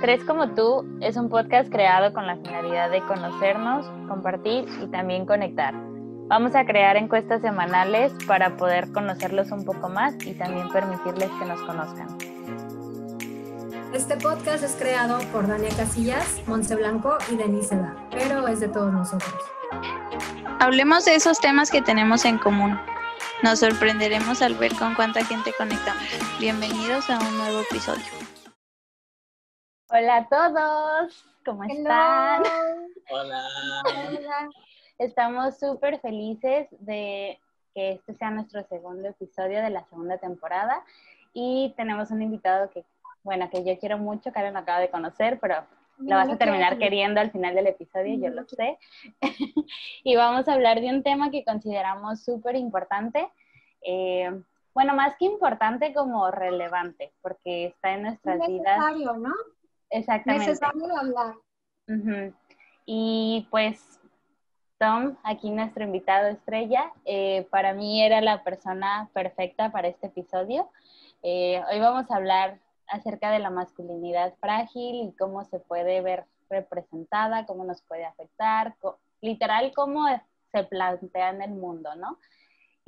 Tres como tú es un podcast creado con la finalidad de conocernos, compartir y también conectar. Vamos a crear encuestas semanales para poder conocerlos un poco más y también permitirles que nos conozcan. Este podcast es creado por Dania Casillas, Monse Blanco y Denise Da, pero es de todos nosotros. Hablemos de esos temas que tenemos en común. Nos sorprenderemos al ver con cuánta gente conectamos. Bienvenidos a un nuevo episodio. Hola a todos, ¿cómo están? Hola. Estamos súper felices de que este sea nuestro segundo episodio de la segunda temporada y tenemos un invitado que, bueno, que yo quiero mucho, Karen lo acaba de conocer, pero lo vas a terminar queriendo al final del episodio, yo lo sé. y vamos a hablar de un tema que consideramos súper importante. Eh, bueno, más que importante, como relevante, porque está en nuestras vidas. Necesario, ¿no? Exactamente. Necesario hablar. Ujú. Y pues, Tom, aquí nuestro invitado estrella, eh, para mí era la persona perfecta para este episodio. Eh, hoy vamos a hablar acerca de la masculinidad frágil y cómo se puede ver representada, cómo nos puede afectar, literal, cómo se plantea en el mundo, ¿no?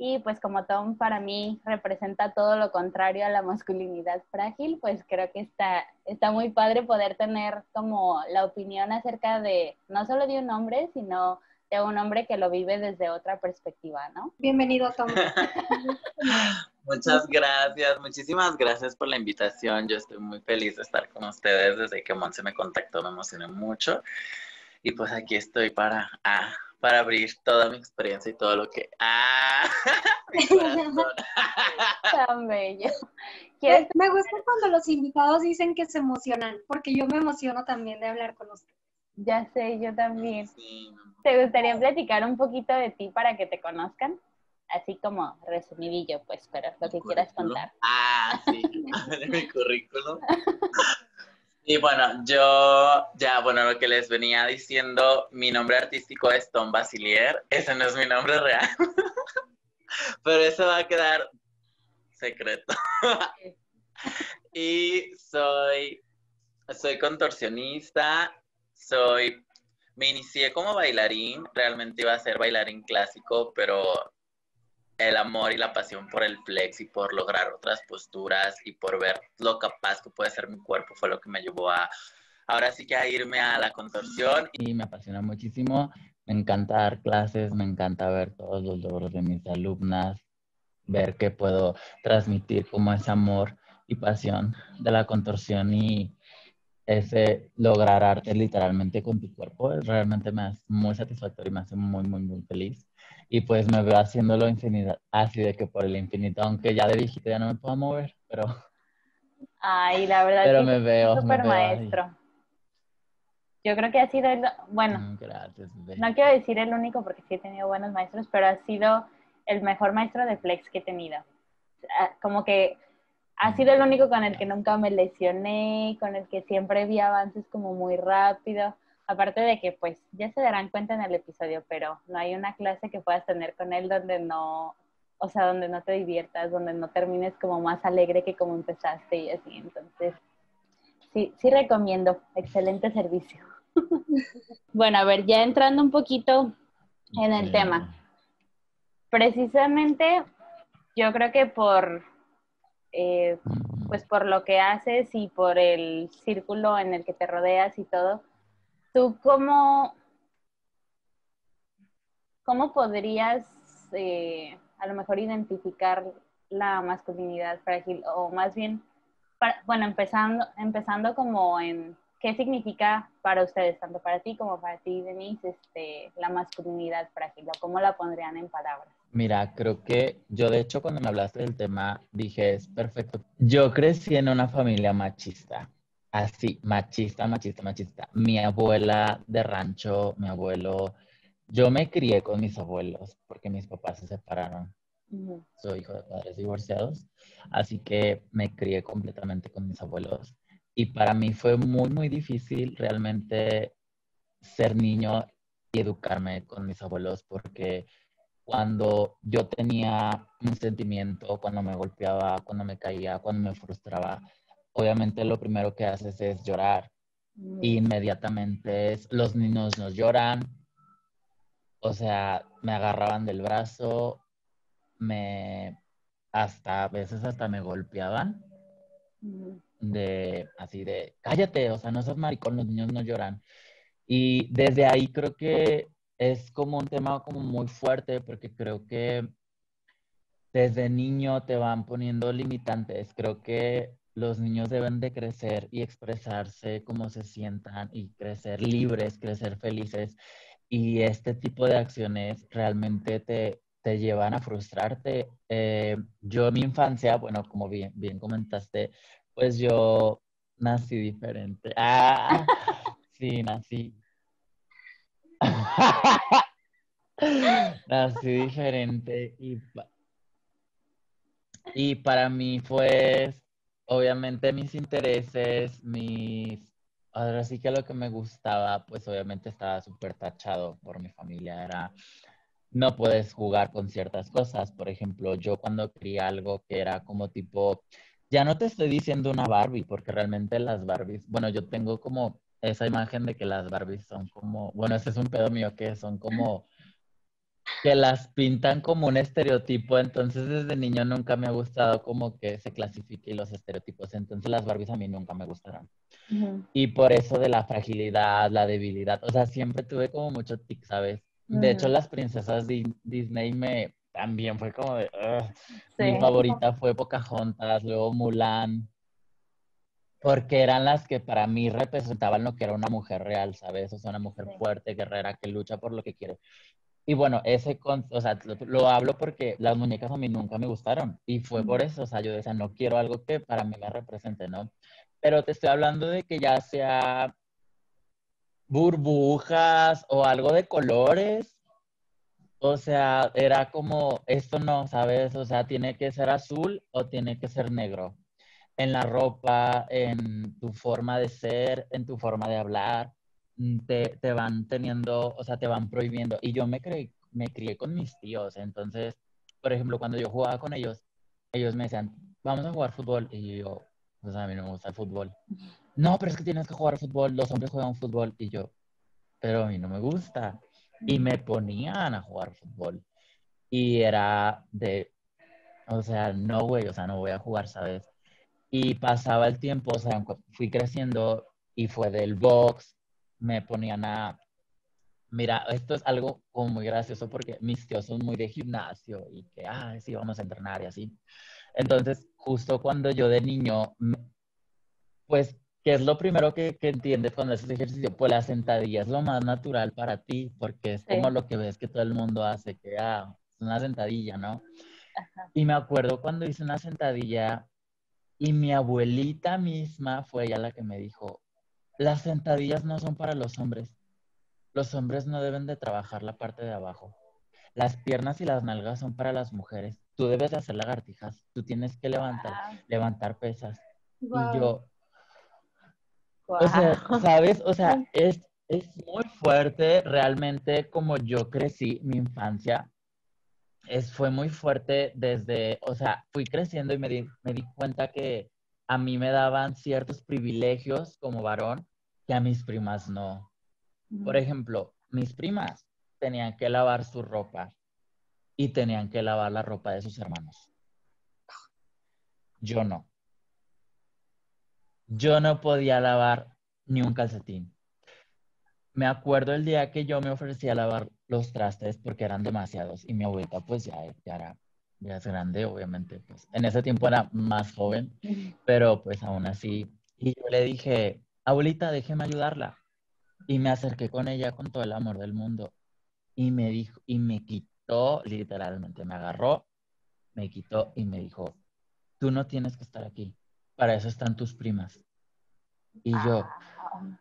Y pues como Tom para mí representa todo lo contrario a la masculinidad frágil, pues creo que está, está muy padre poder tener como la opinión acerca de no solo de un hombre, sino de un hombre que lo vive desde otra perspectiva, ¿no? Bienvenido, Tom. Muchas gracias, muchísimas gracias por la invitación. Yo estoy muy feliz de estar con ustedes desde que Monse me contactó, me emocioné mucho. Y pues aquí estoy para, ah, para abrir toda mi experiencia y todo lo que... Ah. Tan bello. ¿Quieres? Me gusta cuando los invitados dicen que se emocionan, porque yo me emociono también de hablar con ustedes. Ya sé, yo también. Sí. ¿Te gustaría platicar un poquito de ti para que te conozcan? Así como resumidillo, pues, pero lo que quieras currículum. contar. Ah, sí, de mi currículum. Y bueno, yo ya, bueno, lo que les venía diciendo, mi nombre artístico es Tom Basilier, ese no es mi nombre real, pero eso va a quedar secreto. Y soy, soy contorsionista, soy, me inicié como bailarín, realmente iba a ser bailarín clásico, pero el amor y la pasión por el flex y por lograr otras posturas y por ver lo capaz que puede ser mi cuerpo fue lo que me llevó a, ahora sí que a irme a la contorsión. Y me apasiona muchísimo, me encanta dar clases, me encanta ver todos los logros de mis alumnas, ver que puedo transmitir como ese amor y pasión de la contorsión y ese lograr arte literalmente con tu cuerpo, realmente me hace muy satisfactorio y me hace muy, muy, muy feliz. Y pues me veo haciéndolo infinidad, así de que por el infinito, aunque ya de viejito ya no me puedo mover, pero, Ay, la verdad pero me veo, me súper veo ahí. maestro. Yo creo que ha sido, el, bueno, Mm, Gracias, no quiero decir el único porque sí he tenido buenos maestros, pero ha sido el mejor maestro de flex que he tenido. Ah, Como que ha sido el único con el que nunca me lesioné, con el que siempre vi avances como muy rápido. Aparte de que, pues, ya se darán cuenta en el episodio, pero no hay una clase que puedas tener con él donde no, o sea, donde no te diviertas, donde no termines como más alegre que como empezaste y así. Entonces, sí, sí recomiendo. Excelente servicio. bueno, a ver, ya entrando un poquito en el tema. Precisamente, yo creo que por, eh, pues por lo que haces y por el círculo en el que te rodeas y todo, ¿tú cómo, cómo podrías eh, a lo mejor identificar la masculinidad frágil? O más bien, bueno, empezando, empezando como en qué significa para ustedes, tanto para ti como para ti, Denise, este, la masculinidad frágil, o cómo la pondrían en palabras. Mira, creo que yo de hecho cuando me hablaste del tema dije, es perfecto. Yo crecí en una familia machista, así, machista, machista, machista. Mi abuela de rancho, mi abuelo, yo me crié con mis abuelos porque mis papás se separaron. Soy hijo de padres divorciados, así que me crié completamente con mis abuelos. Y para mí fue muy, muy difícil realmente ser niño y educarme con mis abuelos porque cuando yo tenía un sentimiento, cuando me golpeaba, cuando me caía, cuando me frustraba, obviamente lo primero que haces es llorar Mm. Inmediatamente es, los niños nos lloran, o sea, me agarraban del brazo, me, hasta, a veces hasta me golpeaban Mm. de, así de, cállate, o sea, no seas maricón, los niños no lloran. Y desde ahí creo que es como un tema como muy fuerte porque creo que desde niño te van poniendo limitantes. Creo que los niños deben de crecer y expresarse como se sientan y crecer libres, crecer felices. Y este tipo de acciones realmente te, te llevan a frustrarte. Eh, yo en mi infancia, bueno, como bien, comentaste, pues yo nací diferente. Ah, sí, nací. nací diferente y, y para mí fue, obviamente, mis intereses, mis... Ahora sí que lo que me gustaba, pues obviamente estaba súper tachado por mi familia. Era, no puedes jugar con ciertas cosas. Por ejemplo, yo cuando quería algo que era como tipo, ya no te estoy diciendo una Barbie, porque realmente las Barbies, bueno, yo tengo como esa imagen de que las Barbies son como, bueno, ese es un pedo mío, que son como, que las pintan como un estereotipo, entonces desde niño nunca me ha gustado como que se clasifique los estereotipos, entonces las Barbies a mí nunca me gustaron. Y por eso de la fragilidad, la debilidad, o sea, siempre tuve como mucho tic, ¿sabes? De hecho, las princesas Di- Disney me también fue como de. Mi favorita fue Pocahontas, luego Mulan, porque eran las que para mí representaban lo que era una mujer real, ¿sabes? O sea, una mujer fuerte, guerrera, que lucha por lo que quiere. Y bueno, ese, con, o sea, lo, lo hablo porque las muñecas a mí nunca me gustaron. Y fue por eso, o sea, yo decía, no quiero algo que para mí me represente, ¿no? Pero te estoy hablando de que ya sea burbujas o algo de colores. O sea, era como, esto no, ¿sabes? O sea, tiene que ser azul o tiene que ser negro. En la ropa, en tu forma de ser, en tu forma de hablar, te, te van teniendo, o sea, te van prohibiendo. Y yo me, creí, me crié con mis tíos, entonces, por ejemplo, cuando yo jugaba con ellos, ellos me decían, vamos a jugar fútbol. Y yo, pues a mí no me gusta el fútbol. No, pero es que tienes que jugar fútbol, los hombres juegan fútbol. Y yo, pero a mí no me gusta. Y me ponían a jugar fútbol. Y era de, o sea, no, güey, o sea, no voy a jugar, ¿sabes? Y pasaba el tiempo, o sea, fui creciendo y fue del box, me ponían a... Mira, esto es algo como muy gracioso porque mis tíos son muy de gimnasio y que, ah, sí, vamos a entrenar y así. Entonces, justo cuando yo de niño, pues, ¿qué es lo primero que, que entiendes cuando haces ejercicio? Pues la sentadilla es lo más natural para ti, porque es como lo que ves que todo el mundo hace, que, ah, es una sentadilla, ¿no? Ajá. Y me acuerdo cuando hice una sentadilla y mi abuelita misma fue ella la que me dijo, las sentadillas no son para los hombres. Los hombres no deben de trabajar la parte de abajo. Las piernas y las nalgas son para las mujeres. Tú debes de hacer lagartijas. Tú tienes que levantar, Guau, levantar pesas. Y yo, o sea, ¿sabes? O sea, es, es muy fuerte realmente como yo crecí mi infancia. Es, fue muy fuerte desde, o sea, fui creciendo y me di, me di cuenta que a mí me daban ciertos privilegios como varón que a mis primas no. Por ejemplo, mis primas tenían que lavar su ropa y tenían que lavar la ropa de sus hermanos. Yo no. Yo no podía lavar ni un calcetín. Me acuerdo el día que yo me ofrecí a lavar los trastes porque eran demasiados y mi abuelita pues ya, ya era ya es grande, obviamente. Pues en ese tiempo era más joven, pero pues aún así. Y yo le dije, abuelita, déjeme ayudarla. Y me acerqué con ella con todo el amor del mundo. Y me dijo, y me quitó, literalmente, me agarró, me quitó y me dijo, tú no tienes que estar aquí. Para eso están tus primas. Y yo, Ah,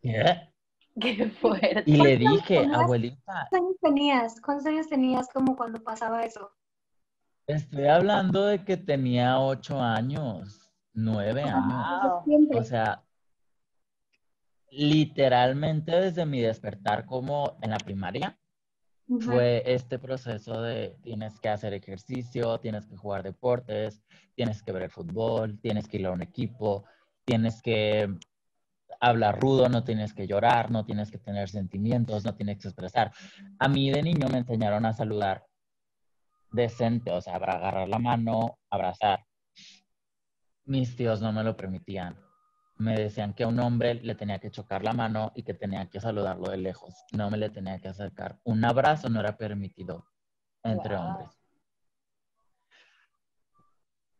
¿qué? qué fuerte. Y le ¿Cuántos años dije, tenías? abuelita, ¿Cuántos años tenías? ¿Cuántos años tenías como cuando pasaba eso? estoy hablando de que tenía ocho años, nueve años. Wow. Siempre. O sea, literalmente desde mi despertar como en la primaria, fue este proceso de tienes que hacer ejercicio, tienes que jugar deportes, tienes que ver el fútbol, tienes que ir a un equipo, tienes que hablar rudo, no tienes que llorar, no tienes que tener sentimientos, no tienes que expresar. A mí de niño me enseñaron a saludar decente, o sea, agarrar la mano, abrazar. Mis tíos no me lo permitían. Me decían que a un hombre le tenía que chocar la mano y que tenía que saludarlo de lejos. No me le tenía que acercar. Un abrazo no era permitido entre hombres.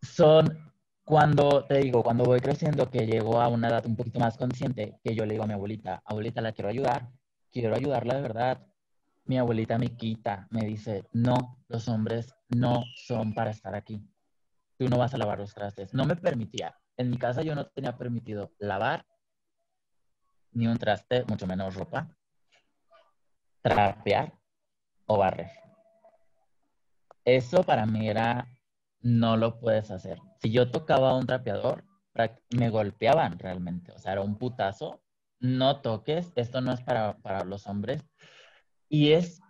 Son cuando, te digo, cuando voy creciendo, que llego a una edad un poquito más consciente, que yo le digo a mi abuelita, abuelita, la quiero ayudar, quiero ayudarla de verdad. Mi abuelita me quita, me dice, no, los hombres no son para estar aquí. Tú no vas a lavar los trastes. No me permitía. En mi casa yo no tenía permitido lavar ni un traste, mucho menos ropa, trapear o barrer. Eso para mí era, no lo puedes hacer. Si yo tocaba a un trapeador, me golpeaban realmente. O sea, era un putazo. No toques, esto no es para, para los hombres. Y es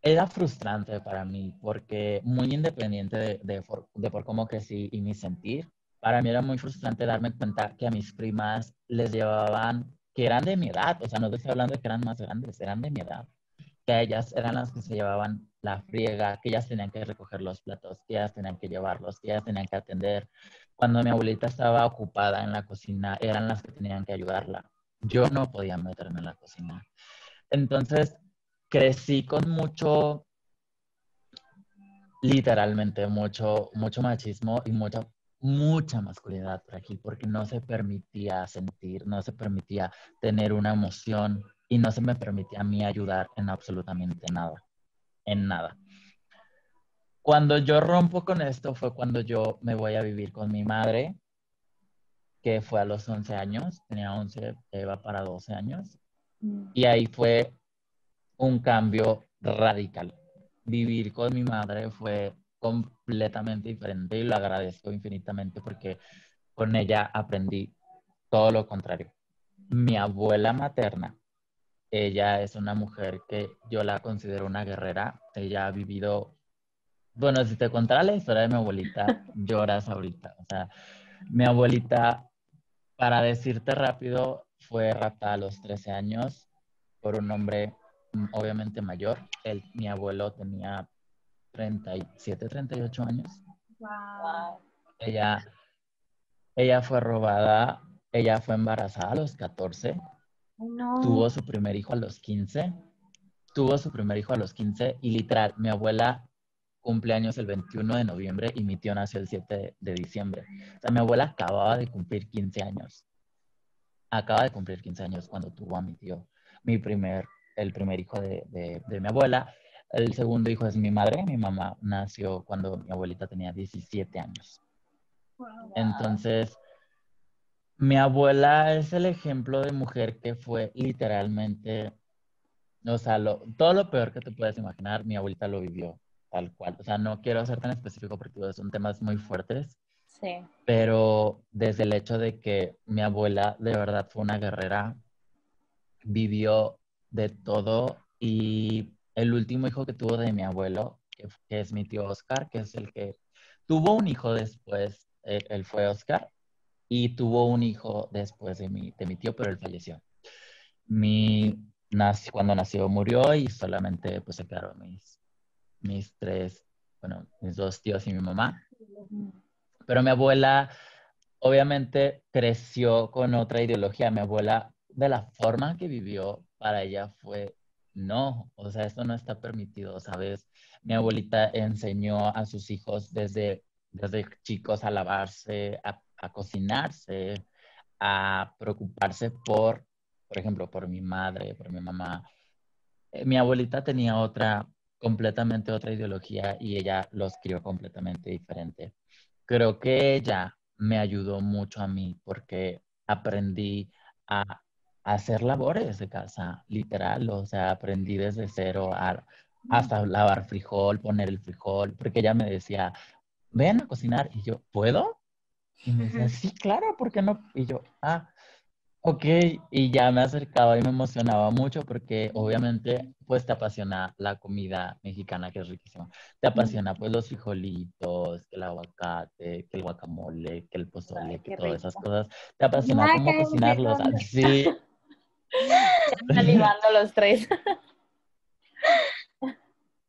era frustrante para mí porque muy independiente de, de, por, cómo crecí y mi sentir, para mí era muy frustrante darme cuenta que a mis primas les llevaban, que eran de mi edad, o sea, no estoy hablando de que eran más grandes, eran de mi edad, que ellas eran las que se llevaban la friega, que ellas tenían que recoger los platos, que ellas tenían que llevarlos, que ellas tenían que atender. Cuando mi abuelita estaba ocupada en la cocina, eran las que tenían que ayudarla. Yo no podía meterme en la cocina. Entonces, crecí con mucho, literalmente, mucho, mucho machismo y mucha, mucha masculinidad frágil porque no se permitía sentir, no se permitía tener una emoción y no se me permitía a mí ayudar en absolutamente nada, en nada. Cuando yo rompo con esto fue cuando yo me voy a vivir con mi madre, que fue a los 11 años, tenía 11, iba para 12 años, y ahí fue un cambio radical. Vivir con mi madre fue completamente diferente y lo agradezco infinitamente porque con ella aprendí todo lo contrario. Mi abuela materna, ella es una mujer que yo la considero una guerrera. Ella ha vivido, bueno, si te contara la historia de mi abuelita, lloras ahorita. O sea, mi abuelita, para decirte rápido, fue raptada a los 13 años por un hombre obviamente mayor. El, mi abuelo tenía 37, 38 años. Ella, ella fue robada, ella fue embarazada a los 14. Tuvo su primer hijo a los 15. Tuvo su primer hijo a los 15 y literal, mi abuela cumple años el 21 de noviembre y mi tío nació el 7 de diciembre. O sea, mi abuela acababa de cumplir 15 años. Acaba de cumplir 15 años cuando tuvo a mi tío. Mi primer el primer hijo de, mi abuela. El segundo hijo es mi madre. Mi mamá nació cuando mi abuelita tenía 17 años. Entonces, mi abuela es el ejemplo de mujer que fue literalmente, o sea, todo lo peor que te puedes imaginar, mi abuelita lo vivió tal cual. O sea, no quiero ser tan específico porque son temas muy fuertes. Sí. Pero desde el hecho de que mi abuela de verdad fue una guerrera, vivió de todo. Y el último hijo que tuvo de mi abuelo, que, es mi tío Oscar, que es el que tuvo un hijo después, eh, él, fue Oscar, y tuvo un hijo después de mi, de mi tío, pero él falleció. Mi, nací, cuando nació murió y solamente pues se quedaron mis, mis tres, bueno, mis dos tíos y mi mamá. Pero mi abuela obviamente creció con otra ideología. Mi abuela, de la forma que vivió, para ella fue, no, o sea, esto no está permitido, ¿sabes? Mi abuelita enseñó a sus hijos desde, desde chicos a lavarse, a, cocinarse, a preocuparse por, por ejemplo, por mi madre, por mi mamá. Eh, mi abuelita tenía otra, completamente otra ideología y ella los crió completamente diferente. Creo que ella me ayudó mucho a mí porque aprendí a hacer labores de casa, literal, o sea, aprendí desde cero a, hasta lavar frijol, poner el frijol, porque ella me decía, ven a cocinar, y yo, ¿puedo? Y me decía, sí, claro, ¿por qué no? Y yo, ah, Ok, y ya me acercaba y me emocionaba mucho porque obviamente pues te apasiona la comida mexicana que es riquísima. Te apasiona pues los frijolitos, el aguacate, que el guacamole, que el pozole, que todas esas cosas. Te apasiona cómo cocinarlos. Sí. Animando los tres.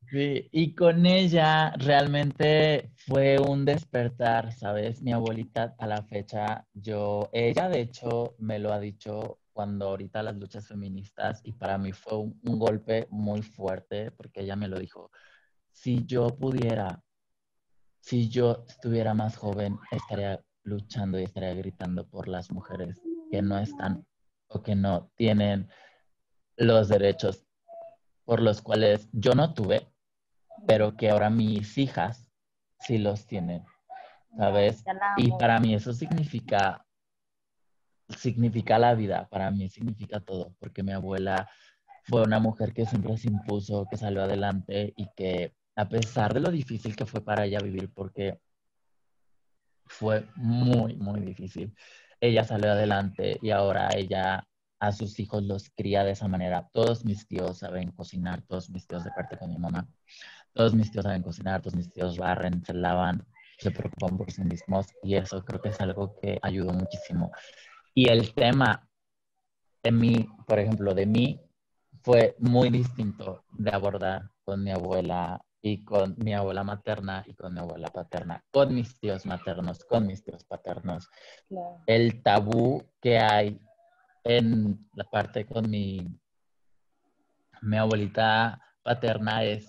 Sí, y con ella realmente fue un despertar, ¿sabes? Mi abuelita a la fecha, yo, ella de hecho me lo ha dicho cuando ahorita las luchas feministas y para mí fue un, golpe muy fuerte porque ella me lo dijo, si yo pudiera, si yo estuviera más joven, estaría luchando y estaría gritando por las mujeres que no están o que no tienen los derechos por los cuales yo no tuve pero que ahora mis hijas sí los tienen, ¿sabes? Y para mí eso significa, significa la vida, para mí significa todo, porque mi abuela fue una mujer que siempre se impuso, que salió adelante y que a pesar de lo difícil que fue para ella vivir, porque fue muy, muy difícil, ella salió adelante y ahora ella a sus hijos los cría de esa manera. Todos mis tíos saben cocinar, todos mis tíos de parte de mi mamá todos mis tíos saben cocinar, todos mis tíos barren, se lavan, se preocupan por sí mismos y eso creo que es algo que ayudó muchísimo. Y el tema de mí, por ejemplo, de mí, fue muy distinto de abordar con mi abuela y con mi abuela materna y con mi abuela paterna, con mis tíos maternos, con mis tíos paternos. El tabú que hay en la parte con mi, mi abuelita paterna es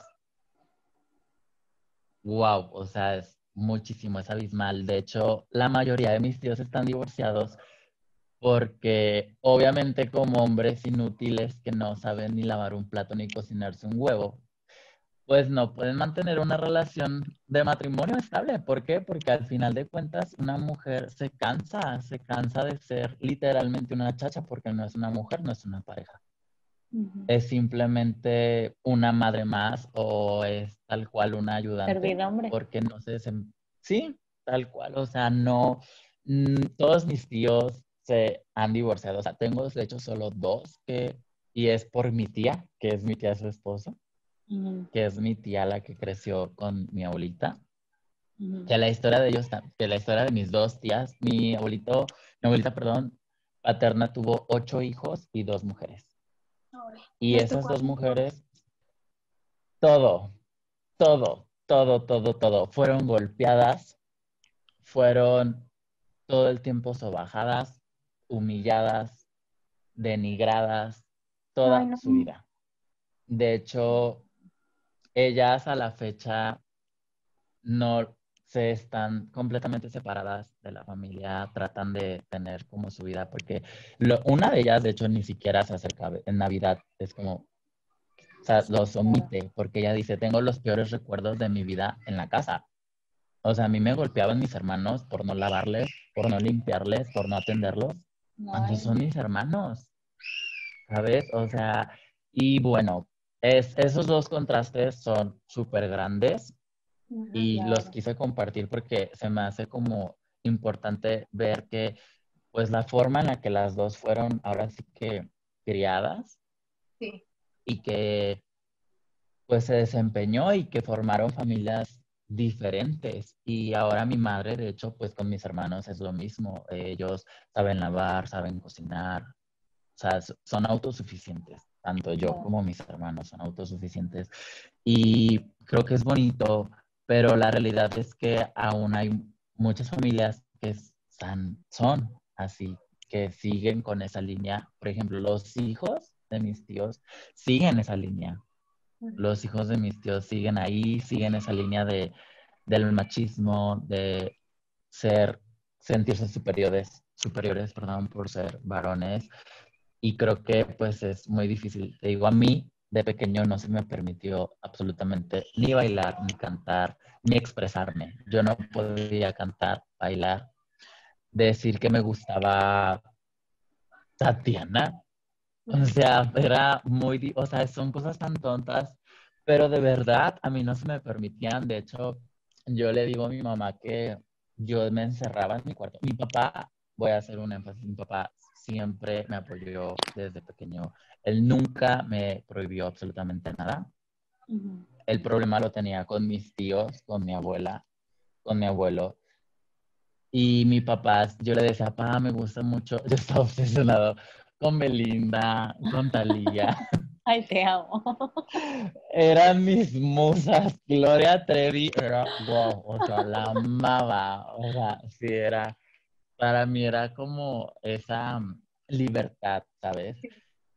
wow, o sea, es muchísimo, es abismal. De hecho, la mayoría de mis tíos están divorciados porque obviamente como hombres inútiles que no saben ni lavar un plato ni cocinarse un huevo, pues no pueden mantener una relación de matrimonio estable. ¿Por qué? Porque al final de cuentas una mujer se cansa, se cansa de ser literalmente una chacha porque no es una mujer, no es una pareja es simplemente una madre más o es tal cual una ayudante. hombre. Porque no sé, sí, tal cual, o sea, no, mm, todos mis tíos se han divorciado, o sea, tengo de hecho solo dos que, y es por mi tía, que es mi tía su esposo, que es mi tía la que creció con mi abuelita. Que la historia de ellos, que la historia de mis dos tías, mi abuelito, mi abuelita, perdón, paterna tuvo ocho hijos y dos mujeres. Y esas dos mujeres, todo, todo, todo, todo, todo, fueron golpeadas, fueron todo el tiempo sobajadas, humilladas, denigradas, toda su vida. De hecho, ellas a la fecha no se están completamente separadas de la familia, tratan de tener como su vida, porque una de ellas, de hecho, ni siquiera se acerca en Navidad, es como, o sea, los omite, porque ella dice, tengo los peores recuerdos de mi vida en la casa. O sea, a mí me golpeaban mis hermanos por no lavarles, por no limpiarles, por no atenderlos, cuando son mis hermanos, ¿sabes? O sea, y bueno, es, esos dos contrastes son súper grandes y los quise compartir porque se me hace como importante ver que pues la forma en la que las dos fueron ahora sí que criadas y que pues se desempeñó y que formaron familias diferentes. Y ahora mi madre de hecho pues con mis hermanos es lo mismo. Ellos saben lavar saben cocinar o sea son autosuficientes tanto yo como mis hermanos son autosuficientes y creo que es bonito pero la realidad es que aún hay muchas familias que son así, que siguen con esa línea. Por ejemplo, los hijos de mis tíos siguen esa línea. Los hijos de mis tíos siguen ahí, siguen esa línea de, del machismo, de ser, sentirse superiores, superiores, perdón, por ser varones. Y creo que pues es muy difícil. Te digo, a mí de pequeño no se me permitió absolutamente ni bailar, ni cantar, ni expresarme. Yo no podía cantar, bailar, decir que me gustaba Tatiana. O sea, era muy, o sea, son cosas tan tontas, pero de verdad a mí no se me permitían. De hecho, yo le digo a mi mamá que yo me encerraba en mi cuarto. Mi papá, voy a hacer un énfasis, mi papá siempre me apoyó desde pequeño. Él nunca me prohibió absolutamente nada. El problema lo tenía con mis tíos, con mi abuela, con mi abuelo. Y mi papá, yo le decía, papá, me gusta mucho, yo estaba obsesionado con Belinda, con Talía. Ay, te amo. Eran mis musas. Gloria Trevi era, wow, o sea, la amaba. O sea, sí, era, para mí era como esa libertad, ¿sabes?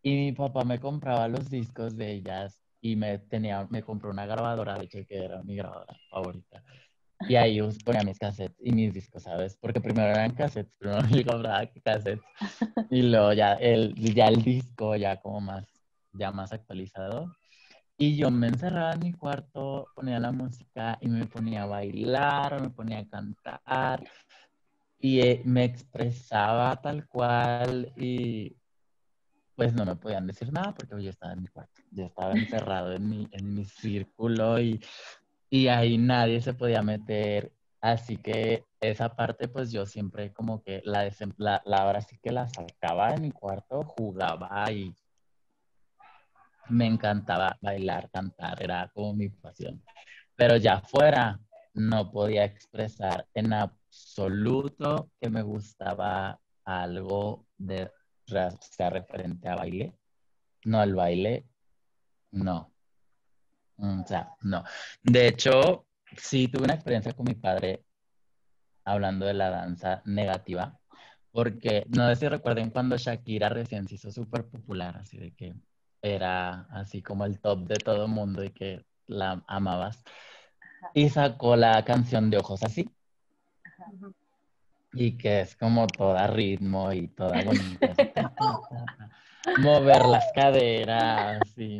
Y mi papá me compraba los discos de ellas y me tenía, me compró una grabadora, de hecho, que era mi grabadora favorita. Y ahí ponía mis cassettes y mis discos, ¿sabes? Porque primero eran cassettes, primero me compraba cassettes. Y luego ya el, ya el disco, ya como más, ya más actualizado. Y yo me encerraba en mi cuarto, ponía la música y me ponía a bailar, me ponía a cantar. Y eh, me expresaba tal cual y pues no me podían decir nada porque yo estaba en mi cuarto, yo estaba encerrado en mi, en mi círculo y y ahí nadie se podía meter. Así que esa parte, pues yo siempre como que la, la, la ahora sí que la sacaba de mi cuarto, jugaba y me encantaba bailar, cantar, era como mi pasión. Pero ya fuera, no podía expresar en absoluto que me gustaba algo de sea referente a baile. No al baile, no. O sea, no. De hecho, sí tuve una experiencia con mi padre hablando de la danza negativa, porque no sé si recuerden cuando Shakira recién se hizo súper popular, así de que era así como el top de todo el mundo y que la amabas. Y sacó la canción de Ojos así. Y que es como toda ritmo y toda bonita. Mover las caderas y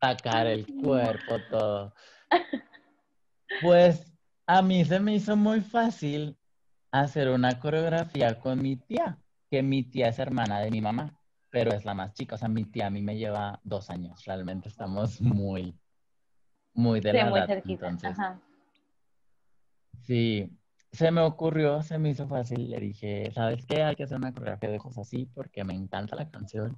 sacar el cuerpo, todo. Pues a mí se me hizo muy fácil hacer una coreografía con mi tía, que mi tía es hermana de mi mamá, pero es la más chica. O sea, mi tía a mí me lleva dos años. Realmente estamos muy, muy de la edad. Entonces, Sí, se me ocurrió, se me hizo fácil. Le dije, ¿sabes qué? Hay que hacer una coreografía de cosas así porque me encanta la canción.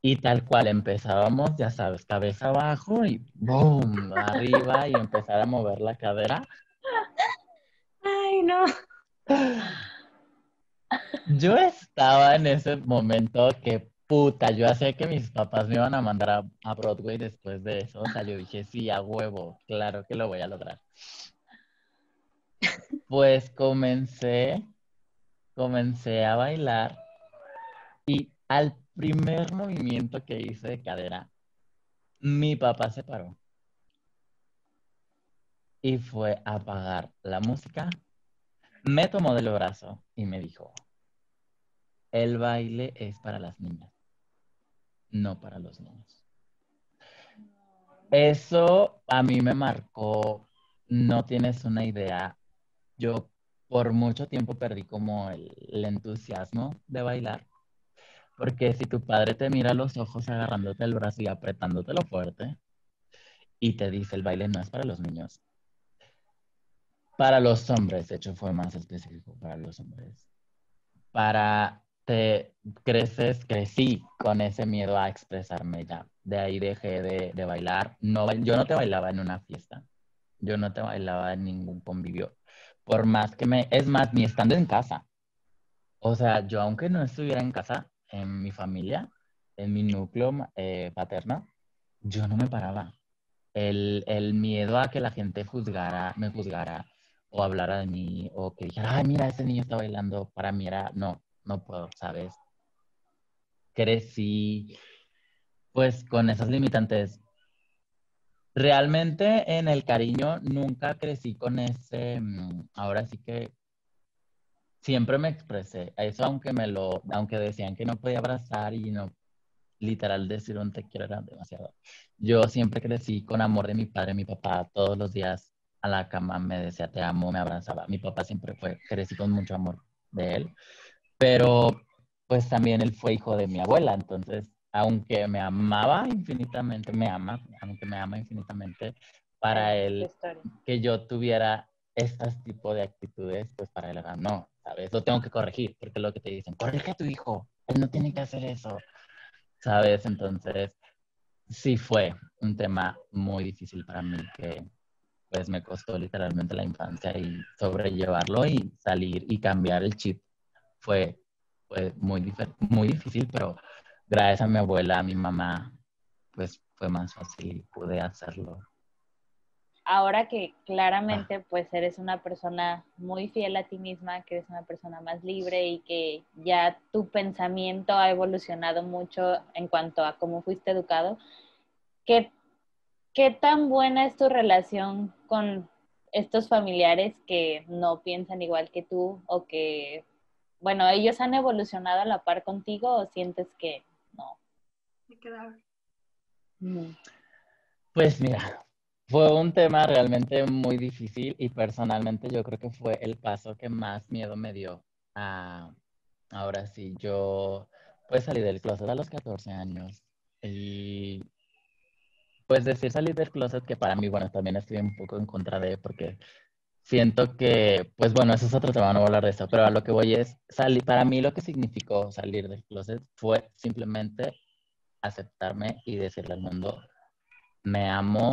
Y tal cual empezábamos, ya sabes, cabeza abajo y boom, arriba y empezar a mover la cadera. Ay, no. Yo estaba en ese momento que puta, yo hacía que mis papás me iban a mandar a, a, Broadway después de eso. O sea, yo dije, sí, a huevo, claro que lo voy a lograr. Pues comencé, comencé a bailar y al primer movimiento que hice de cadera, mi papá se paró y fue a apagar la música, me tomó del brazo y me dijo, el baile es para las niñas, no para los niños. Eso a mí me marcó, no tienes una idea, yo por mucho tiempo perdí como el, entusiasmo de bailar porque si tu padre te mira a los ojos agarrándote el brazo y apretándotelo fuerte y te dice el baile no es para los niños. Para los hombres, de hecho fue más específico para los hombres. Para te creces, crecí con ese miedo a expresarme ya. De ahí dejé de, de bailar. No, yo no te bailaba en una fiesta. Yo no te bailaba en ningún convivio. Por más que me, es más, ni estando en casa. O sea, yo aunque no estuviera en casa, en mi familia, en mi núcleo eh, paterno, yo no me paraba. El, el, miedo a que la gente juzgara, me juzgara o hablara de mí o que dijera, ay, mira, ese niño está bailando, para mí era, no, no puedo, ¿sabes? Crecí pues con esas limitantes. Realmente en el cariño nunca crecí con ese, mm, ahora sí que siempre me expresé. Eso aunque me lo, aunque decían que no podía abrazar y no, literal decir un te quiero era demasiado. Yo siempre crecí con amor de mi padre, mi papá, todos los días a la cama me decía te amo, me abrazaba. Mi papá siempre fue, crecí con mucho amor de él, pero pues también él fue hijo de mi abuela, entonces aunque me amaba infinitamente, me ama, aunque me ama infinitamente, para él que yo tuviera este tipo de actitudes, pues para él era no, ¿sabes? Lo tengo que corregir, porque lo que te dicen, corrige a tu hijo, él no tiene que hacer eso, ¿sabes? Entonces, sí fue un tema muy difícil para mí que pues me costó literalmente la infancia y sobrellevarlo y salir y cambiar el chip fue, fue muy, muy difícil, pero gracias a mi abuela, a mi mamá, pues fue más fácil y pude hacerlo. Ahora que claramente pues eres una persona muy fiel a ti misma, que eres una persona más libre y que ya tu pensamiento ha evolucionado mucho en cuanto a cómo fuiste educado, ¿qué, qué tan buena es tu relación con estos familiares que no piensan igual que tú o que, bueno, ellos han evolucionado a la par contigo o sientes que? Pues mira, fue un tema realmente muy difícil y personalmente yo creo que fue el paso que más miedo me dio. ahora sí, yo pues salí del closet a los 14 años y pues decir salir del closet que para mí, bueno, también estoy un poco en contra de porque siento que, pues bueno, eso es otro tema, no voy a hablar de eso, pero a lo que voy es, salir, para mí lo que significó salir del closet fue simplemente aceptarme y decirle al mundo, me amo,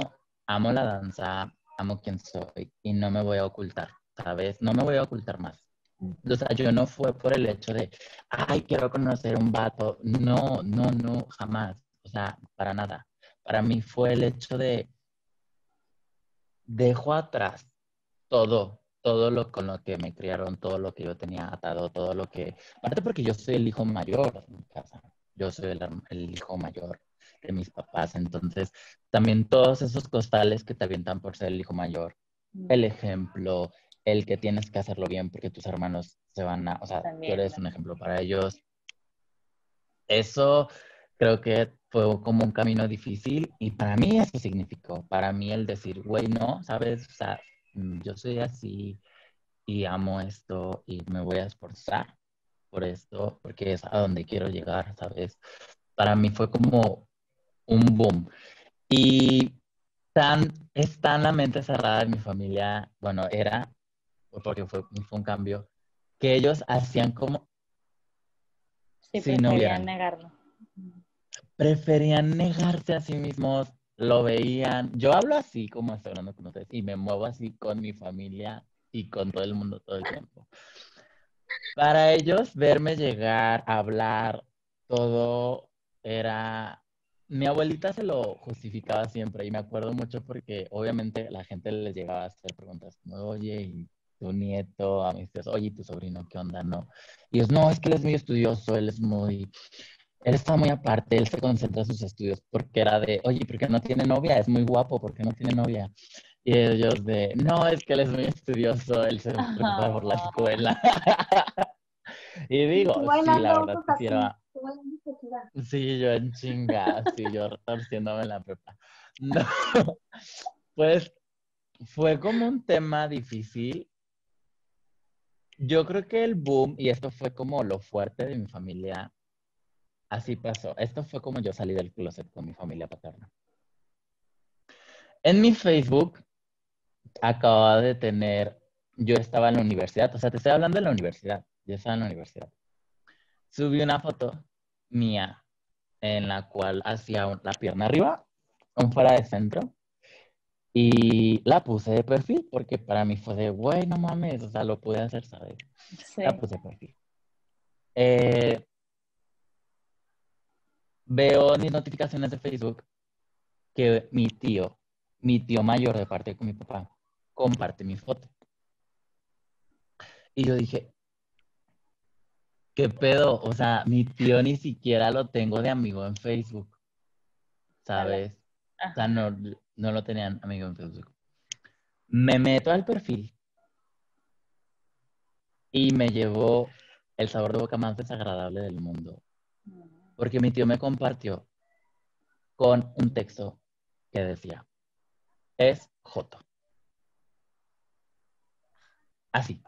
amo la danza, amo quien soy y no me voy a ocultar, ¿sabes? No me voy a ocultar más. O sea, yo no fue por el hecho de, ay, quiero conocer un vato. No, no, no, jamás. O sea, para nada. Para mí fue el hecho de, dejo atrás todo, todo lo con lo que me criaron, todo lo que yo tenía atado, todo lo que, aparte porque yo soy el hijo mayor de mi casa yo soy el, hijo mayor de mis papás, entonces también todos esos costales que te avientan por ser el hijo mayor, el ejemplo, el que tienes que hacerlo bien porque tus hermanos se van a, o sea, tú eres un ejemplo para ellos. Eso creo que fue como un camino difícil y para mí eso significó, para mí el decir, güey, no, sabes, o sea, mm, yo soy así y amo esto y me voy a esforzar por esto, porque es a donde quiero llegar, ¿sabes? Para mí fue como un boom. Y tan, es tan la mente cerrada de mi familia, bueno, era, porque fue, fue un cambio, que ellos hacían como... Sí, si preferían negarlo. Preferían negarse a sí mismos, lo veían. Yo hablo así como estoy hablando con ustedes y me muevo así con mi familia y con todo el mundo todo el tiempo. Para ellos, verme llegar, hablar, todo era... Mi abuelita se lo justificaba siempre y me acuerdo mucho porque obviamente la gente les llegaba a hacer preguntas como, oye, ¿y tu nieto? A oye, ¿tu sobrino qué onda? No. Y ellos, no, es que él es muy estudioso, él es muy... Él está muy aparte, él se concentra en sus estudios porque era de, oye, ¿por qué no tiene novia? Es muy guapo, ¿por qué no tiene novia? Y ellos de, no, es que él es muy estudioso, él se preocupa por la escuela. y digo, sí, la verdad quisiera... Sí, yo en chinga, sí, yo retorciéndome en la prepa. No, pues fue como un tema difícil. Yo creo que el boom, y esto fue como lo fuerte de mi familia, así pasó. Esto fue como yo salí del closet con mi familia paterna. En mi Facebook acababa de tener, yo estaba en la universidad, o sea, te estoy hablando de la universidad, yo estaba en la universidad. Subí una foto mía en la cual hacía la pierna arriba, un fuera de centro, y la puse de perfil porque para mí fue de, bueno, mames, o sea, lo pude hacer, ¿sabes? La puse de perfil. Eh, veo mis notificaciones de Facebook que mi tío, mi tío mayor de parte con mi papá, comparte mi foto. Y yo dije, ¿qué pedo? O sea, mi tío ni siquiera lo tengo de amigo en Facebook. ¿Sabes? O sea, no, no lo tenían amigo en Facebook. Me meto al perfil y me llevó el sabor de boca más desagradable del mundo. Porque mi tío me compartió con un texto que decía, es Joto. Así,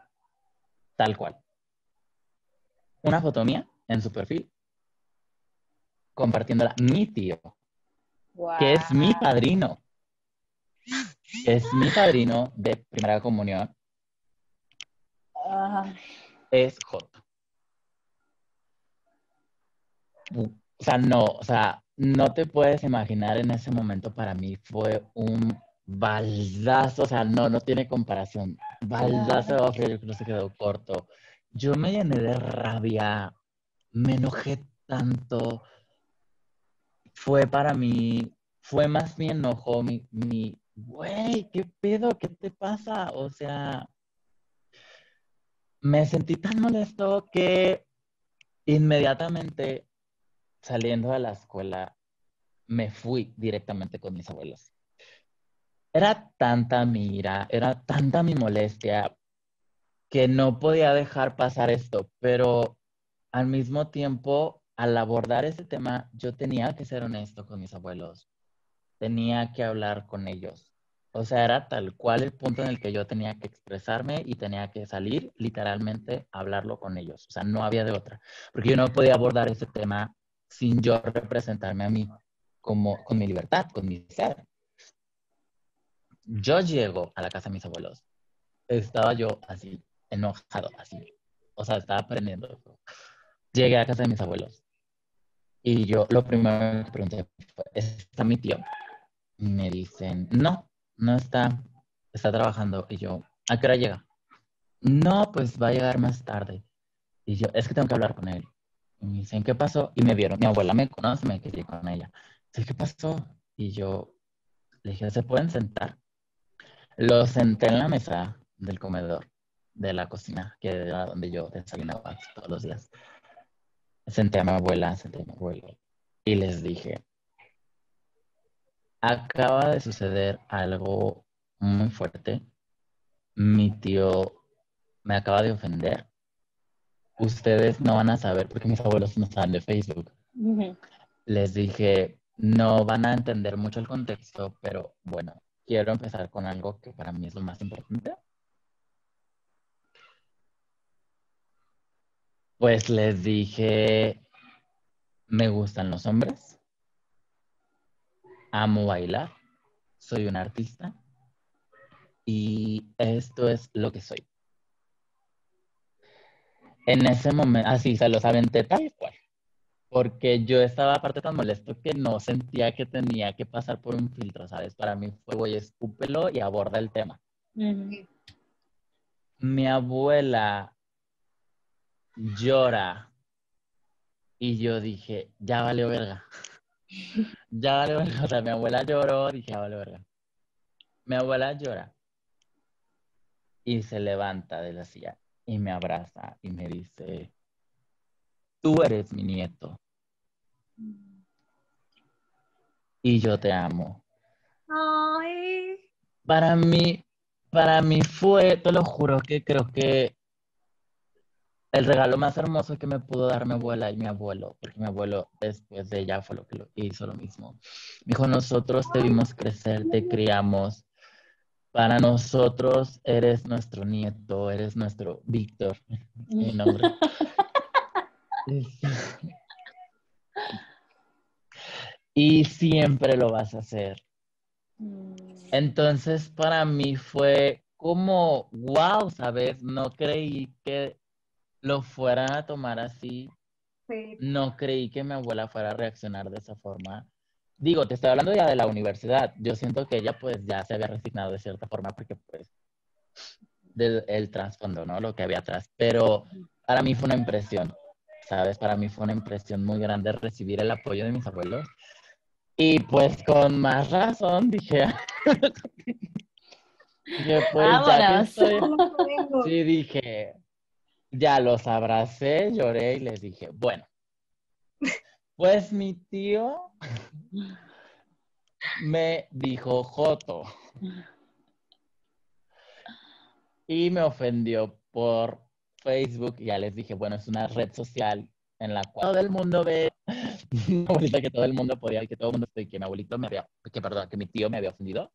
tal cual. Una foto mía en su perfil, compartiéndola mi tío, que es mi padrino. Es mi padrino de primera comunión. Es J. o sea, no, o sea, no te puedes imaginar en ese momento para mí fue un baldazo, o sea, no, no tiene comparación. Baldazo de yo creo que se quedó corto. Yo me llené de rabia, me enojé tanto. Fue para mí, fue más mi enojo, mi, mi, güey, ¿qué pedo? ¿Qué te pasa? O sea, me sentí tan molesto que inmediatamente saliendo de la escuela me fui directamente con mis abuelos. Era tanta mi ira, era tanta mi molestia que no podía dejar pasar esto, pero al mismo tiempo, al abordar ese tema, yo tenía que ser honesto con mis abuelos, tenía que hablar con ellos. O sea, era tal cual el punto en el que yo tenía que expresarme y tenía que salir literalmente a hablarlo con ellos. O sea, no había de otra. Porque yo no podía abordar ese tema sin yo representarme a mí como con mi libertad, con mi ser. Yo llego a la casa de mis abuelos. Estaba yo así, enojado, así. O sea, estaba aprendiendo. Llegué a casa de mis abuelos. Y yo lo primero que pregunté fue, ¿está mi tío? Y me dicen, no, no está, está trabajando. Y yo, ¿a qué hora llega? No, pues va a llegar más tarde. Y yo, es que tengo que hablar con él. Y me dicen, ¿qué pasó? Y me vieron, mi abuela me conoce, me quedé con ella. ¿qué pasó? Y yo le dije, ¿se pueden sentar? Lo senté en la mesa del comedor, de la cocina, que era donde yo desayunaba todos los días. Senté a mi abuela, senté a mi abuelo y les dije, acaba de suceder algo muy fuerte. Mi tío me acaba de ofender. Ustedes no van a saber porque mis abuelos no saben de Facebook. Les dije, no van a entender mucho el contexto, pero bueno, quiero empezar con algo que para mí es lo más importante. Pues les dije, me gustan los hombres, amo bailar, soy un artista y esto es lo que soy. En ese momento, así se los aventé tal cual porque yo estaba aparte tan molesto que no sentía que tenía que pasar por un filtro, ¿sabes? Para mí fue, güey, escúpelo y aborda el tema. Mi abuela llora y yo dije, ya vale verga. ya vale verga. O sea, mi abuela lloró, dije, ya vale verga. Mi abuela llora y se levanta de la silla y me abraza y me dice, tú eres mi nieto. Y yo te amo. Ay. Para mí, para mí fue, te lo juro que creo que el regalo más hermoso que me pudo dar mi abuela y mi abuelo, porque mi abuelo después de ella fue lo que hizo lo mismo. dijo, nosotros te vimos crecer, te criamos. Para nosotros eres nuestro nieto, eres nuestro Víctor, mi nombre. y siempre lo vas a hacer. Entonces, para mí fue como, wow, ¿sabes? No creí que lo fueran a tomar así. No creí que mi abuela fuera a reaccionar de esa forma. Digo, te estoy hablando ya de la universidad. Yo siento que ella pues ya se había resignado de cierta forma porque pues del el trasfondo, ¿no? Lo que había atrás. Pero para mí fue una impresión. ¿Sabes? Para mí fue una impresión muy grande recibir el apoyo de mis abuelos. Y pues con más razón dije, dije pues ya sí, dije, ya los abracé, lloré y les dije, bueno, pues mi tío me dijo Joto y me ofendió por Facebook, ya les dije, bueno, es una red social en la cual todo el mundo ve abuelita que todo el mundo podía, que todo el mundo, que mi abuelito me había, que perdón, que mi tío me había ofendido,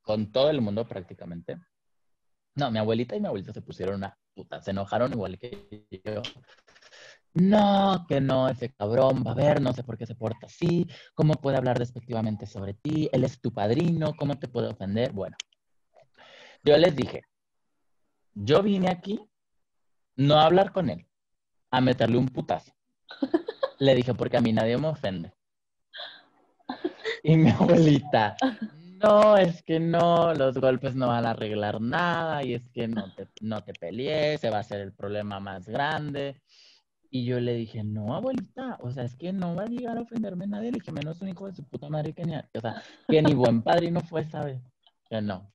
con todo el mundo prácticamente. No, mi abuelita y mi abuelito se pusieron una puta, se enojaron igual que yo. No, que no, ese cabrón va a ver, no sé por qué se porta así, cómo puede hablar despectivamente sobre ti, él es tu padrino, cómo te puede ofender. Bueno, yo les dije, yo vine aquí no hablar con él, a meterle un putazo. Le dije, porque a mí nadie me ofende. Y mi abuelita, no, es que no, los golpes no van a arreglar nada y es que no te, no te pelees, se va a hacer el problema más grande. Y yo le dije, no, abuelita, o sea, es que no va a llegar a ofenderme nadie, le dije, menos un hijo de su puta madre que ni, o sea, que ni buen padrino fue, ¿sabes? Que no.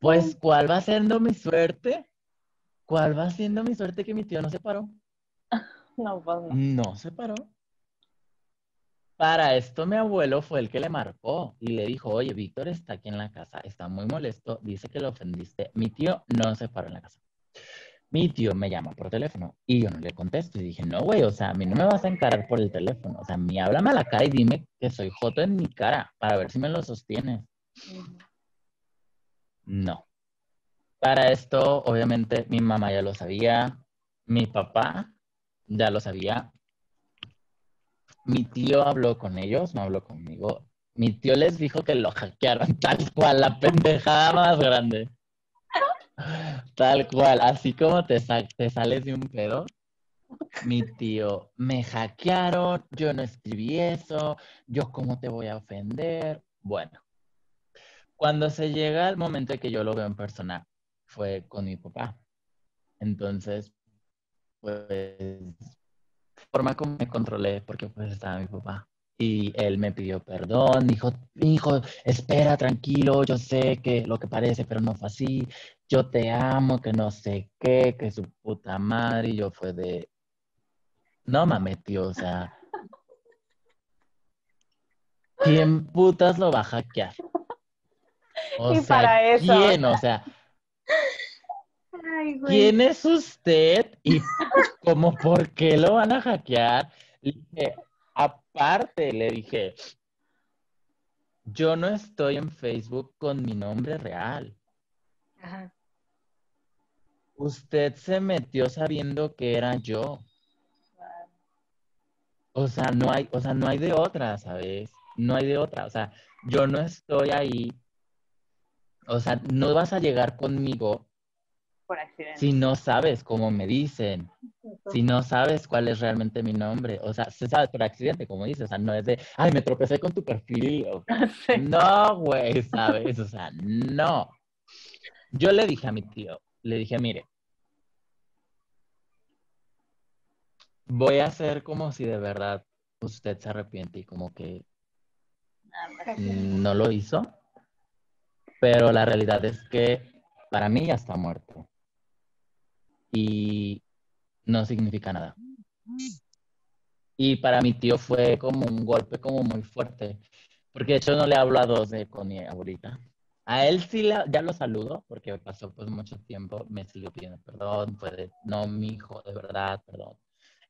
Pues, ¿cuál va siendo mi suerte? ¿Cuál va siendo mi suerte que mi tío no se paró? No, pues no. No se paró. Para esto mi abuelo fue el que le marcó y le dijo, oye, Víctor está aquí en la casa, está muy molesto, dice que lo ofendiste. Mi tío no se paró en la casa. Mi tío me llama por teléfono y yo no le contesto y dije, no, güey, o sea, a mí no me vas a encarar por el teléfono, o sea, a mí háblame a la cara y dime que soy joto en mi cara para ver si me lo sostienes. No. Para esto, obviamente, mi mamá ya lo sabía, mi papá ya lo sabía, mi tío habló con ellos, no habló conmigo. Mi tío les dijo que lo hackearon tal cual, la pendejada más grande. Tal cual, así como te, sales de un pedo. Mi tío, me hackearon, yo no escribí eso, yo cómo te voy a ofender. Bueno, cuando se llega el momento que yo lo veo en persona, fue con mi papá. Entonces, pues forma como me controlé porque pues estaba mi papá. Y él me pidió perdón, dijo, hijo, espera, tranquilo, yo sé que lo que parece, pero no fue así, yo te amo, que no sé qué, que su puta madre, y yo fue de, no mames, tío, o sea, ¿quién putas lo va a hackear? O Y sea, para eso. ¿quién? O sea, Ay, güey. ¿Quién es usted y como por qué lo van a hackear? Le dije, aparte, le dije, yo no estoy en Facebook con mi nombre real. Ajá. Usted se metió sabiendo que era yo. O sea, no hay, o sea, no hay de otra, ¿sabes? No hay de otra. O sea, yo no estoy ahí. O sea, no vas a llegar conmigo Por accidente. si no sabes cómo me dicen. si no sabes cuál es realmente mi nombre. O sea, se sabe por accidente, como dices. O sea, no es de, ay, me tropecé con tu perfil. Sí. No, güey, ¿sabes? O sea, no. Yo le dije a mi tío, le dije, mire, voy a hacer como si de verdad usted se arrepiente y como que no lo hizo. Pero la realidad es que para mí ya está muerto. Y no significa nada. Y para mi tío fue como un golpe como muy fuerte. Porque de hecho no le hablo a dos de con mi abuelita. A él sí la- ya lo saludo porque pasó pues mucho tiempo, me siguió pidiendo perdón, fue de, no, mi hijo, de verdad, perdón.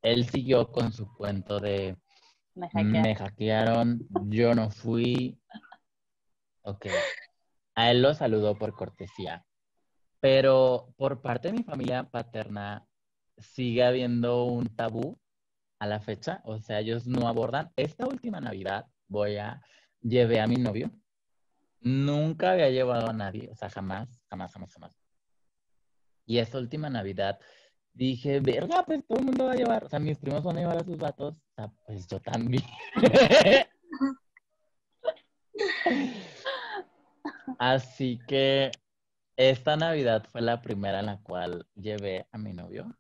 Él siguió con su cuento de, Me hackearon. me hackearon, yo no fui. Ok. A él lo saludó por cortesía. Pero por parte de mi familia paterna sigue habiendo un tabú a la fecha. O sea, ellos no abordan. Esta última Navidad voy a, llevé a mi novio. Nunca había llevado a nadie. O sea, jamás, jamás, jamás, jamás. Y esta última Navidad dije, verga, pues todo el mundo va a llevar. O sea, mis primos van a llevar a sus vatos. O sea, pues yo también. Así que esta Navidad fue la primera en la cual llevé a mi novio.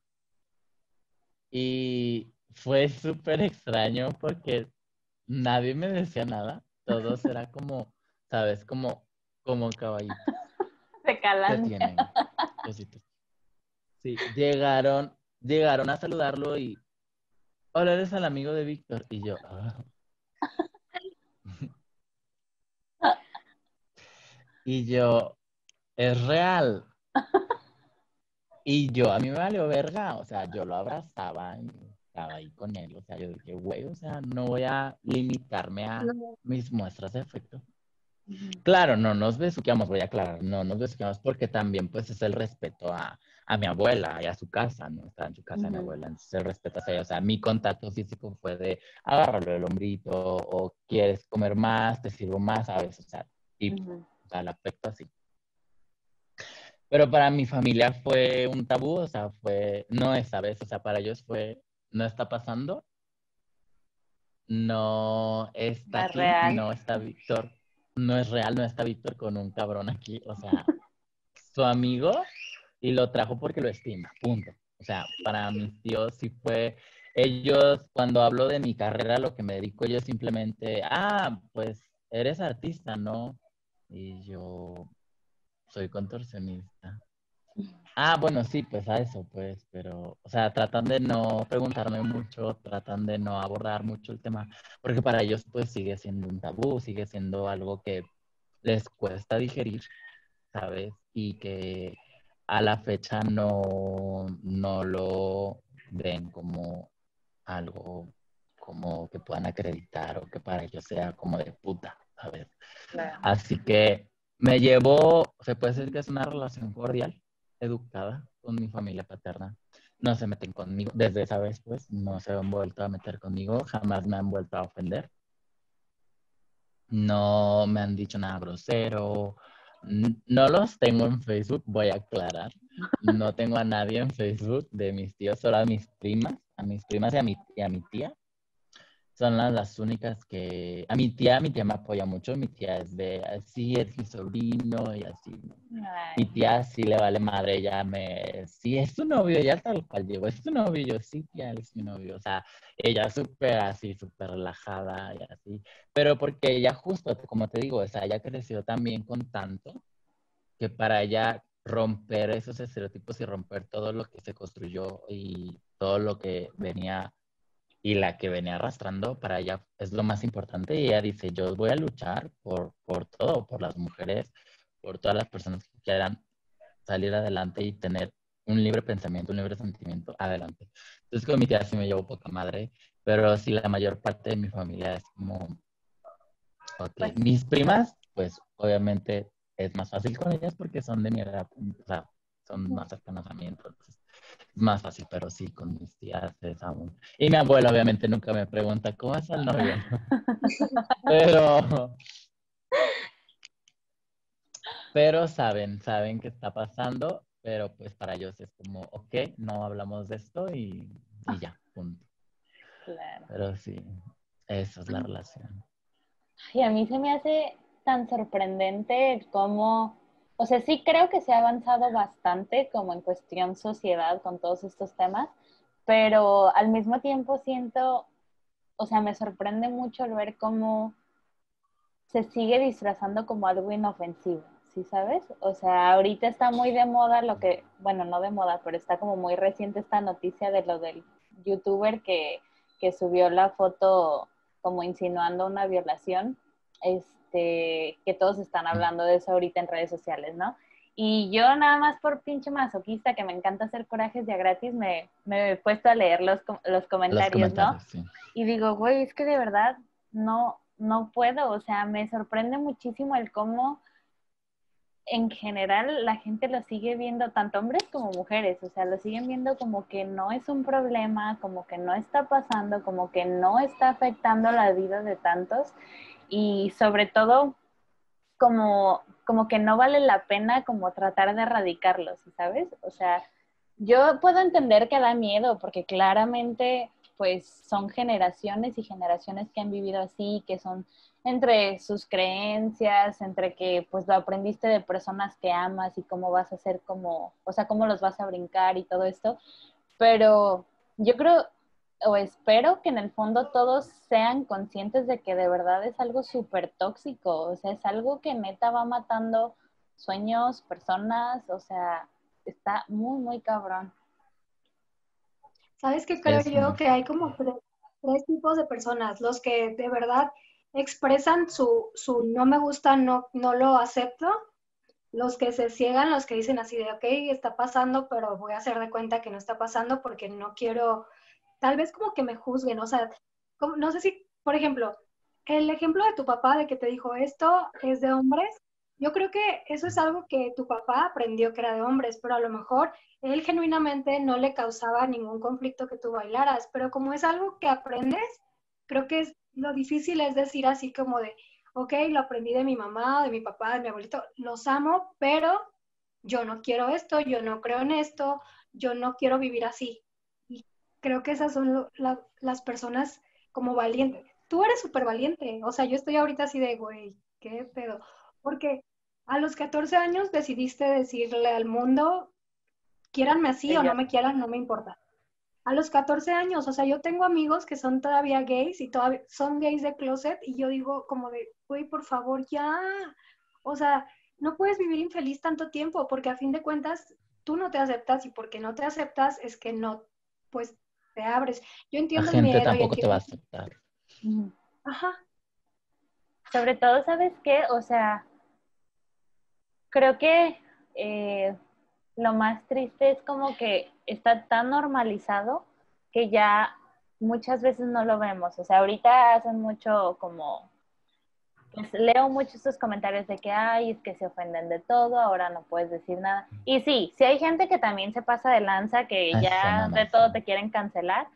Y fue súper extraño porque nadie me decía nada. Todos era como, ¿sabes? Como, como caballitos Se calan. tienen cositas. Sí, llegaron, llegaron a saludarlo y, hola, eres el amigo de Víctor. Y yo, "Ah". Y yo, es real. Y yo, a mí me valió verga, o sea, yo lo abrazaba y estaba ahí con él, o sea, yo dije, güey, o sea, no voy a limitarme a mis muestras de afecto. Claro, no nos besuqueamos, voy a aclarar, no nos besuqueamos porque también pues es el respeto a, a mi abuela y a su casa, ¿no? Está en su casa mi Ujú. abuela, entonces el respeto hacia ella, o sea, mi contacto físico fue de agarrarlo del hombrito o quieres comer más, te sirvo más, ¿sabes? O sea, y Ujú. o sea, el afecto así. Pero para mi familia fue un tabú, o sea, fue, no esa vez, o sea, para ellos fue no está pasando. No está aquí, real. no está Víctor, no es real, no está Víctor con un cabrón aquí, o sea, su amigo y lo trajo porque lo estima, punto. O sea, para mis tíos sí fue, ellos, cuando hablo de mi carrera, lo que me dedico, ellos simplemente, ah, pues eres artista, ¿no? Y yo soy contorsionista. Ah, bueno, sí, pues a eso, pues, pero, o sea, tratan de no preguntarme mucho, tratan de no abordar mucho el tema, porque para ellos, pues, sigue siendo un tabú, sigue siendo algo que les cuesta digerir, ¿sabes? Y que a la fecha no, no lo ven como algo como que puedan acreditar o que para ellos sea como de puta, ¿sabes? Así que me llevo, se puede decir que es una relación cordial, educada con mi familia paterna. No se meten conmigo, desde esa vez pues no se han vuelto a meter conmigo, jamás me han vuelto a ofender. No me han dicho nada grosero. No los tengo en Facebook, voy a aclarar. No tengo a nadie en Facebook de mis tíos, solo a mis primas, a mis primas y a mi, y a mi tía son las, únicas que... A mi tía, mi tía me apoya mucho, mi tía es de, así es mi sobrino y así. Mi tía sí le vale madre, ella me... Sí, es tu novio, ya tal cual llegó, es tu novio, yo sí, tía, es mi novio. O sea, ella súper así, súper relajada y así. Pero porque ella justo, como te digo, o sea, ella creció también con tanto que para ella romper esos estereotipos y romper todo lo que se construyó y todo lo que venía y la que venía arrastrando para ella es lo más importante y ella dice, yo voy a luchar por, por todo, por las mujeres, por todas las personas que quieran salir adelante y tener un libre pensamiento, un libre sentimiento, adelante. Entonces con mi tía sí me llevo poca madre, pero sí la mayor parte de mi familia es como, pues mis primas, pues obviamente es más fácil con ellas porque son de mi edad, o sea, son más cercanas a mí, entonces más fácil, pero sí, con mis tías es aún. Y mi abuela obviamente nunca me pregunta, ¿cómo es el novio? pero, pero saben, saben qué está pasando, pero pues para ellos es como, ok, no hablamos de esto y, ya, punto. Claro. Pero sí, esa es la relación. Y a mí se me hace tan sorprendente cómo o sea, sí creo que se ha avanzado bastante como en cuestión sociedad con todos estos temas, pero al mismo tiempo siento, o sea, me sorprende mucho el ver cómo se sigue disfrazando como algo inofensivo, ¿sí sabes? O sea, ahorita está muy de moda lo que, bueno, no de moda, pero está como muy reciente esta noticia de lo del youtuber que, que subió la foto como insinuando una violación. Este, este, que todos están hablando de eso ahorita en redes sociales, ¿no? Y yo nada más por pinche masoquista, que me encanta hacer corajes ya gratis, me, me he puesto a leer los, los comentarios, ¿no? Y digo, güey, es que de verdad no, no puedo, o sea, me sorprende muchísimo el cómo en general la gente lo sigue viendo, tanto hombres como mujeres, o sea, lo siguen viendo como que no es un problema, como que no está pasando, como que no está afectando la vida de tantos y sobre todo como, como que no vale la pena como tratar de erradicarlos, ¿sabes? O sea, yo puedo entender que da miedo porque claramente pues son generaciones y generaciones que han vivido así, que son entre sus creencias, entre que pues lo aprendiste de personas que amas y cómo vas a hacer como, o sea, cómo los vas a brincar y todo esto. Pero yo creo, o espero que en el fondo todos sean conscientes de que de verdad es algo súper tóxico, o sea, es algo que neta va matando sueños, personas, o sea, está muy, muy cabrón. ¿Sabes qué creo yo? Que hay como tres, tipos de personas, los que de verdad expresan su, su no me gusta, no, no lo acepto, los que se ciegan, los que dicen así de, ok, está pasando, pero voy a hacer de cuenta que no está pasando porque no quiero tal vez como que me juzguen, o sea, no sé si, por ejemplo, el ejemplo de tu papá de que te dijo esto es de hombres, yo creo que eso es algo que tu papá aprendió que era de hombres, pero a lo mejor él genuinamente no le causaba ningún conflicto que tú bailaras, pero como es algo que aprendes, creo que es, lo difícil es decir así como de, ok, lo aprendí de mi mamá, de mi papá, de mi abuelito, los amo, pero yo no quiero esto, yo no creo en esto, yo no quiero vivir así creo que esas son las personas como valientes. Tú eres súper valiente, o sea, yo estoy ahorita así de, güey, qué pedo. Porque a los 14 años decidiste decirle al mundo, quieranme así o no me quieran, no me importa. A los 14 años, o sea, yo tengo amigos que son todavía gays y todavía son gays de closet y yo digo como de, güey, por favor, ya. O sea, no puedes vivir infeliz tanto tiempo porque a fin de cuentas tú no te aceptas y porque no te aceptas es que no, pues te abres. Yo entiendo La gente tampoco te va a aceptar. Ajá. Sobre todo, ¿sabes qué? O sea, creo que eh, lo más triste es como que está tan normalizado que ya muchas veces no lo vemos. O sea, ahorita hacen mucho como pues, leo muchos estos comentarios de que, ay, es que se ofenden de todo, ahora no puedes decir nada. Y sí, sí hay gente que también se pasa de lanza, que ya de todo te quieren cancelar,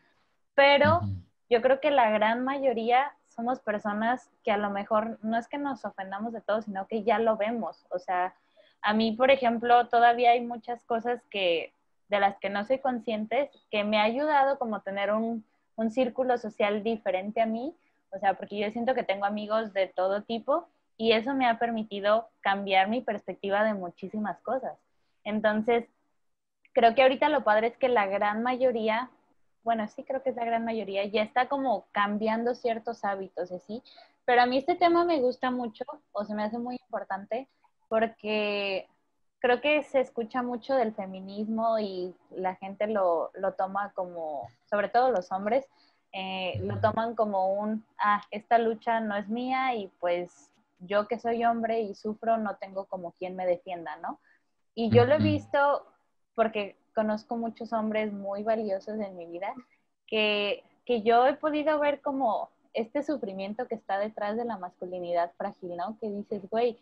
pero yo creo que la gran mayoría somos personas que a lo mejor no es que nos ofendamos de todo, sino que ya lo vemos. O sea, a mí, por ejemplo, todavía hay muchas cosas que de las que no soy consciente, que me ha ayudado como tener un, un círculo social diferente a mí, o sea, porque yo siento que tengo amigos de todo tipo y eso me ha permitido cambiar mi perspectiva de muchísimas cosas. Entonces, creo que ahorita lo padre es que la gran mayoría, bueno, sí creo que es la gran mayoría, ya está como cambiando ciertos hábitos, ¿sí? Pero a mí este tema me gusta mucho o se me hace muy importante porque creo que se escucha mucho del feminismo y la gente lo, lo toma como, sobre todo los hombres, eh, lo toman como un, ah, esta lucha no es mía y pues yo que soy hombre y sufro no tengo como quien me defienda, ¿no? Y yo lo he visto porque conozco muchos hombres muy valiosos en mi vida que, que yo he podido ver como este sufrimiento que está detrás de la masculinidad frágil, ¿no? Que dices, güey,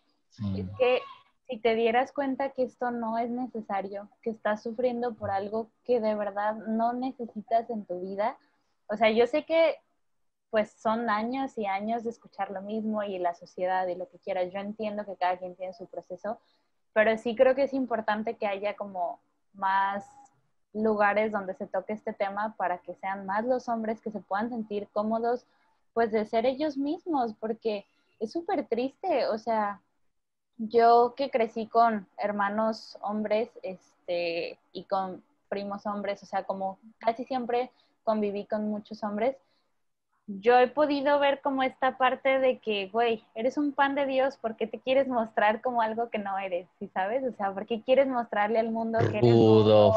es que si te dieras cuenta que esto no es necesario, que estás sufriendo por algo que de verdad no necesitas en tu vida, o sea, yo sé que pues son años y años de escuchar lo mismo y la sociedad y lo que quieras. Yo entiendo que cada quien tiene su proceso, pero sí creo que es importante que haya como más lugares donde se toque este tema para que sean más los hombres que se puedan sentir cómodos pues de ser ellos mismos, porque es súper triste, o sea, yo que crecí con hermanos hombres este, y con primos hombres, o sea, como casi siempre conviví con muchos hombres, yo he podido ver como esta parte de que, güey, eres un pan de Dios, ¿por qué te quieres mostrar como algo que no eres? ¿Sí sabes? O sea, ¿por qué quieres mostrarle al mundo que eres,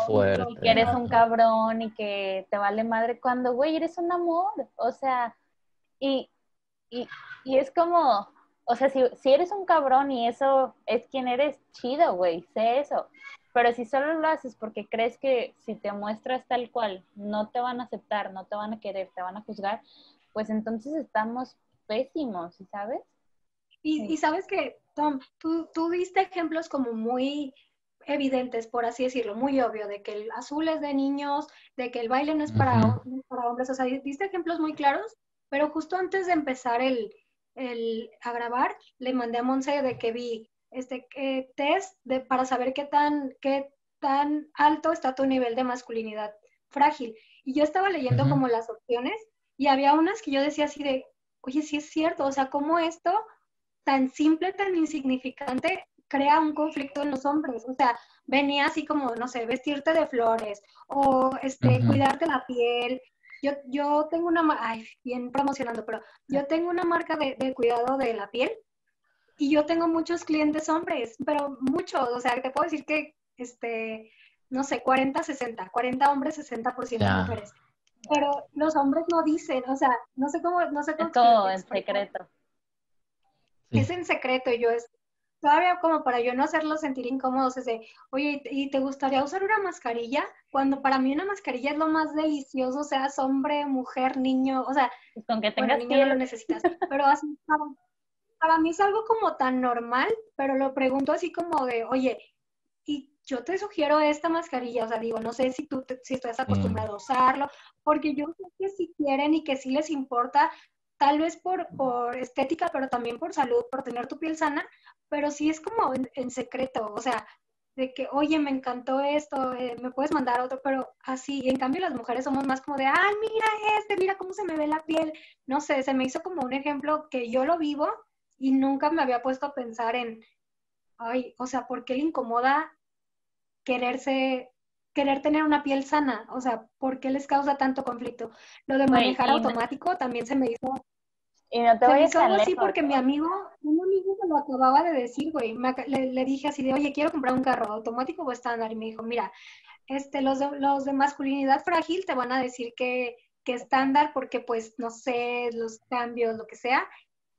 fuerte. que eres un cabrón y que te vale madre cuando, güey, eres un amor? O sea, y, y, y es como, o sea, si, si eres un cabrón y eso es quien eres, chido, güey, sé eso. Pero si solo lo haces porque crees que si te muestras tal cual, no te van a aceptar, no te van a querer, te van a juzgar, pues entonces estamos pésimos, ¿sabes? Y, y sabes que, Tom, tú, tú diste ejemplos como muy evidentes, por así decirlo, muy obvio, de que el azul es de niños, de que el baile no es para, para hombres, o sea, diste ejemplos muy claros, pero justo antes de empezar el, el, a grabar, le mandé a Monse de que vi este eh, test de, para saber qué tan, qué tan alto está tu nivel de masculinidad frágil. Y yo estaba leyendo como las opciones y había unas que yo decía así de, oye, sí es cierto, o sea, ¿cómo esto tan simple, tan insignificante crea un conflicto en los hombres? O sea, venía así como, no sé, vestirte de flores o este, cuidarte la piel. Yo, yo tengo una, ay, bien promocionando, pero yo tengo una marca de, de cuidado de la piel y yo tengo muchos clientes hombres, pero muchos, o sea, te puedo decir que, este, no sé, 40, 60, 40 hombres, 60% mujeres. Pero los hombres no dicen, o sea, no sé cómo, no sé cómo. Es todo en secreto. Es en secreto y yo es, todavía como para yo no hacerlos sentir incómodos, es de, oye, ¿y te gustaría usar una mascarilla? Cuando para mí una mascarilla es lo más delicioso, o sea, hombre, mujer, niño, o sea, pues con que tengas niño no lo necesitas, pero así, para mí es algo como tan normal, pero lo pregunto así como de, oye, y yo te sugiero esta mascarilla, o sea, digo, no sé si tú si estás acostumbrado a usarlo, porque yo sé que si quieren y que sí les importa, tal vez por, por estética, pero también por salud, por tener tu piel sana, pero sí es como en, secreto, o sea, de que, oye, me encantó esto, eh, me puedes mandar otro, pero así, y en cambio las mujeres somos más como de, ay, mira este, mira cómo se me ve la piel, no sé, se me hizo como un ejemplo que yo lo vivo y nunca me había puesto a pensar en, ay, o sea, ¿por qué le incomoda quererse, querer tener una piel sana? O sea, ¿por qué les causa tanto conflicto? Lo de manejar automático también se me hizo y no te se voy me hizo algo así porque mi amigo, un amigo me lo acababa de decir, güey. Me le, le dije así de, oye, quiero comprar un carro automático o estándar. Y me dijo, mira, este, los de, los de masculinidad frágil te van a decir que, que estándar porque, pues, no sé, los cambios, lo que sea.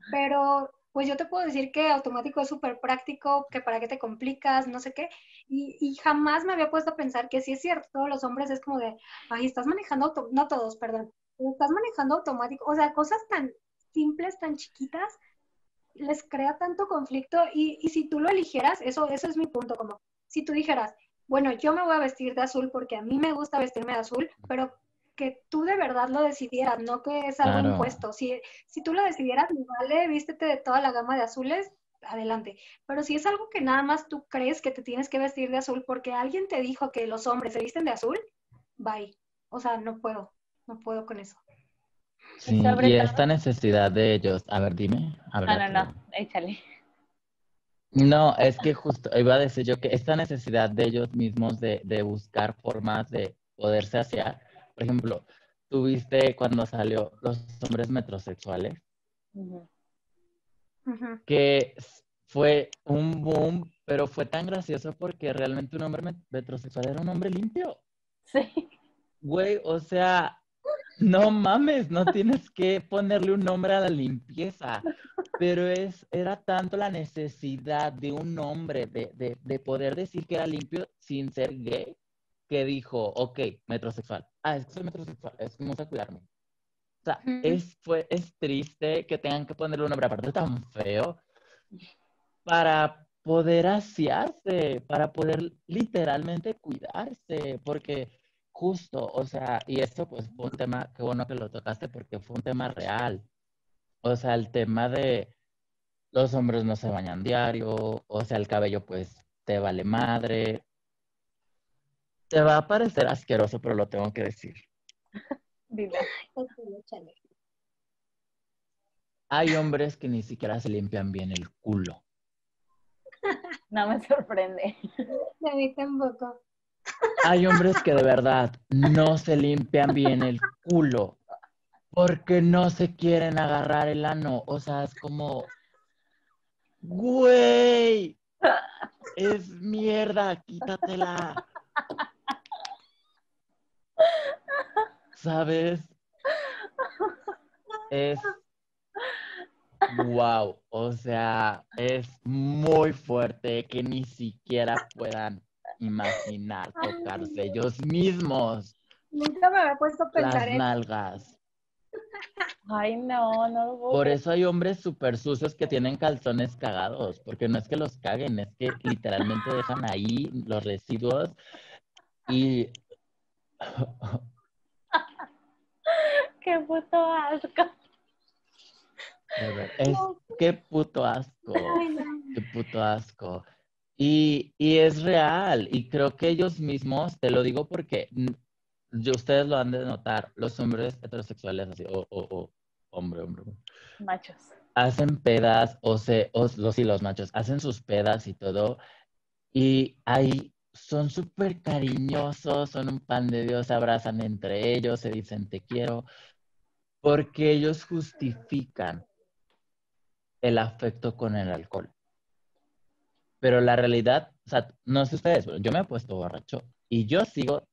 Pero, pues yo te puedo decir que automático es súper práctico, que para qué te complicas, no sé qué. Y, y jamás me había puesto a pensar que sí es cierto, todos los hombres es como de, ay, estás manejando, no todos, perdón, estás manejando automático. O sea, cosas tan simples, tan chiquitas, les crea tanto conflicto y, y si tú lo eligieras, eso, eso es mi punto, como si tú dijeras, bueno, yo me voy a vestir de azul porque a mí me gusta vestirme de azul, pero que tú de verdad lo decidieras, no que es algo Claro. impuesto. Si, si tú lo decidieras, me vale, vístete de toda la gama de azules, adelante. Pero si es algo que nada más tú crees que te tienes que vestir de azul porque alguien te dijo que los hombres se visten de azul, bye. O sea, no puedo, no puedo con eso. Sí, y esta necesidad de ellos, a ver, dime. A ver, No, no, no, échale. No, es que justo iba a decir yo que esta necesidad de ellos mismos de, de buscar formas de poderse saciar. Por ejemplo, tuviste cuando salió los hombres metrosexuales. Ujú. que fue un boom, pero fue tan gracioso porque realmente un hombre met- metrosexual era un hombre limpio. Sí. Güey, o sea, no mames, no tienes que ponerle un nombre a la limpieza, pero es, era tanto la necesidad de un hombre de, de, de poder decir que era limpio sin ser gay, que dijo, ok, metrosexual. Ah, es que soy metrosexual, es que me gusta cuidarme. O sea, Ujú. es, fue, es triste que tengan que ponerle un nombre aparte tan feo para poder asearse, para poder literalmente cuidarse, porque justo, o sea, y esto pues fue un tema, qué bueno que lo tocaste porque fue un tema real. O sea, el tema de los hombres no se bañan diario, o sea, el cabello pues te vale madre. Te va a parecer asqueroso, pero lo tengo que decir. Dile. Hay hombres que ni siquiera se limpian bien el culo. No me sorprende. A mí tampoco. Hay hombres que de verdad no se limpian bien el culo porque no se quieren agarrar el ano. O sea, es como, güey, es mierda, quítatela. ¿Sabes? Es wow, o sea, es muy fuerte que ni siquiera puedan imaginar tocarse ellos mismos Nunca me había puesto a pensar las en nalgas. Ay, no, no lo puedo Por eso hay hombres súper sucios que tienen calzones cagados, porque no es que los caguen, es que literalmente dejan ahí los residuos y Qué puto asco. Qué puto asco, Ay, no. qué puto asco. Y, y es real, y creo que ellos mismos, te lo digo porque yo, ustedes lo han de notar, los hombres heterosexuales, así, o, o, o hombre, hombre, hombre, Machos. hacen pedas, o se, o los y los machos, hacen sus pedas y todo, y ahí son súper cariñosos, son un pan de Dios, se abrazan entre ellos, se dicen te quiero, porque ellos justifican el afecto con el alcohol. Pero la realidad, o sea, no sé ustedes, pero yo me he puesto borracho y yo sigo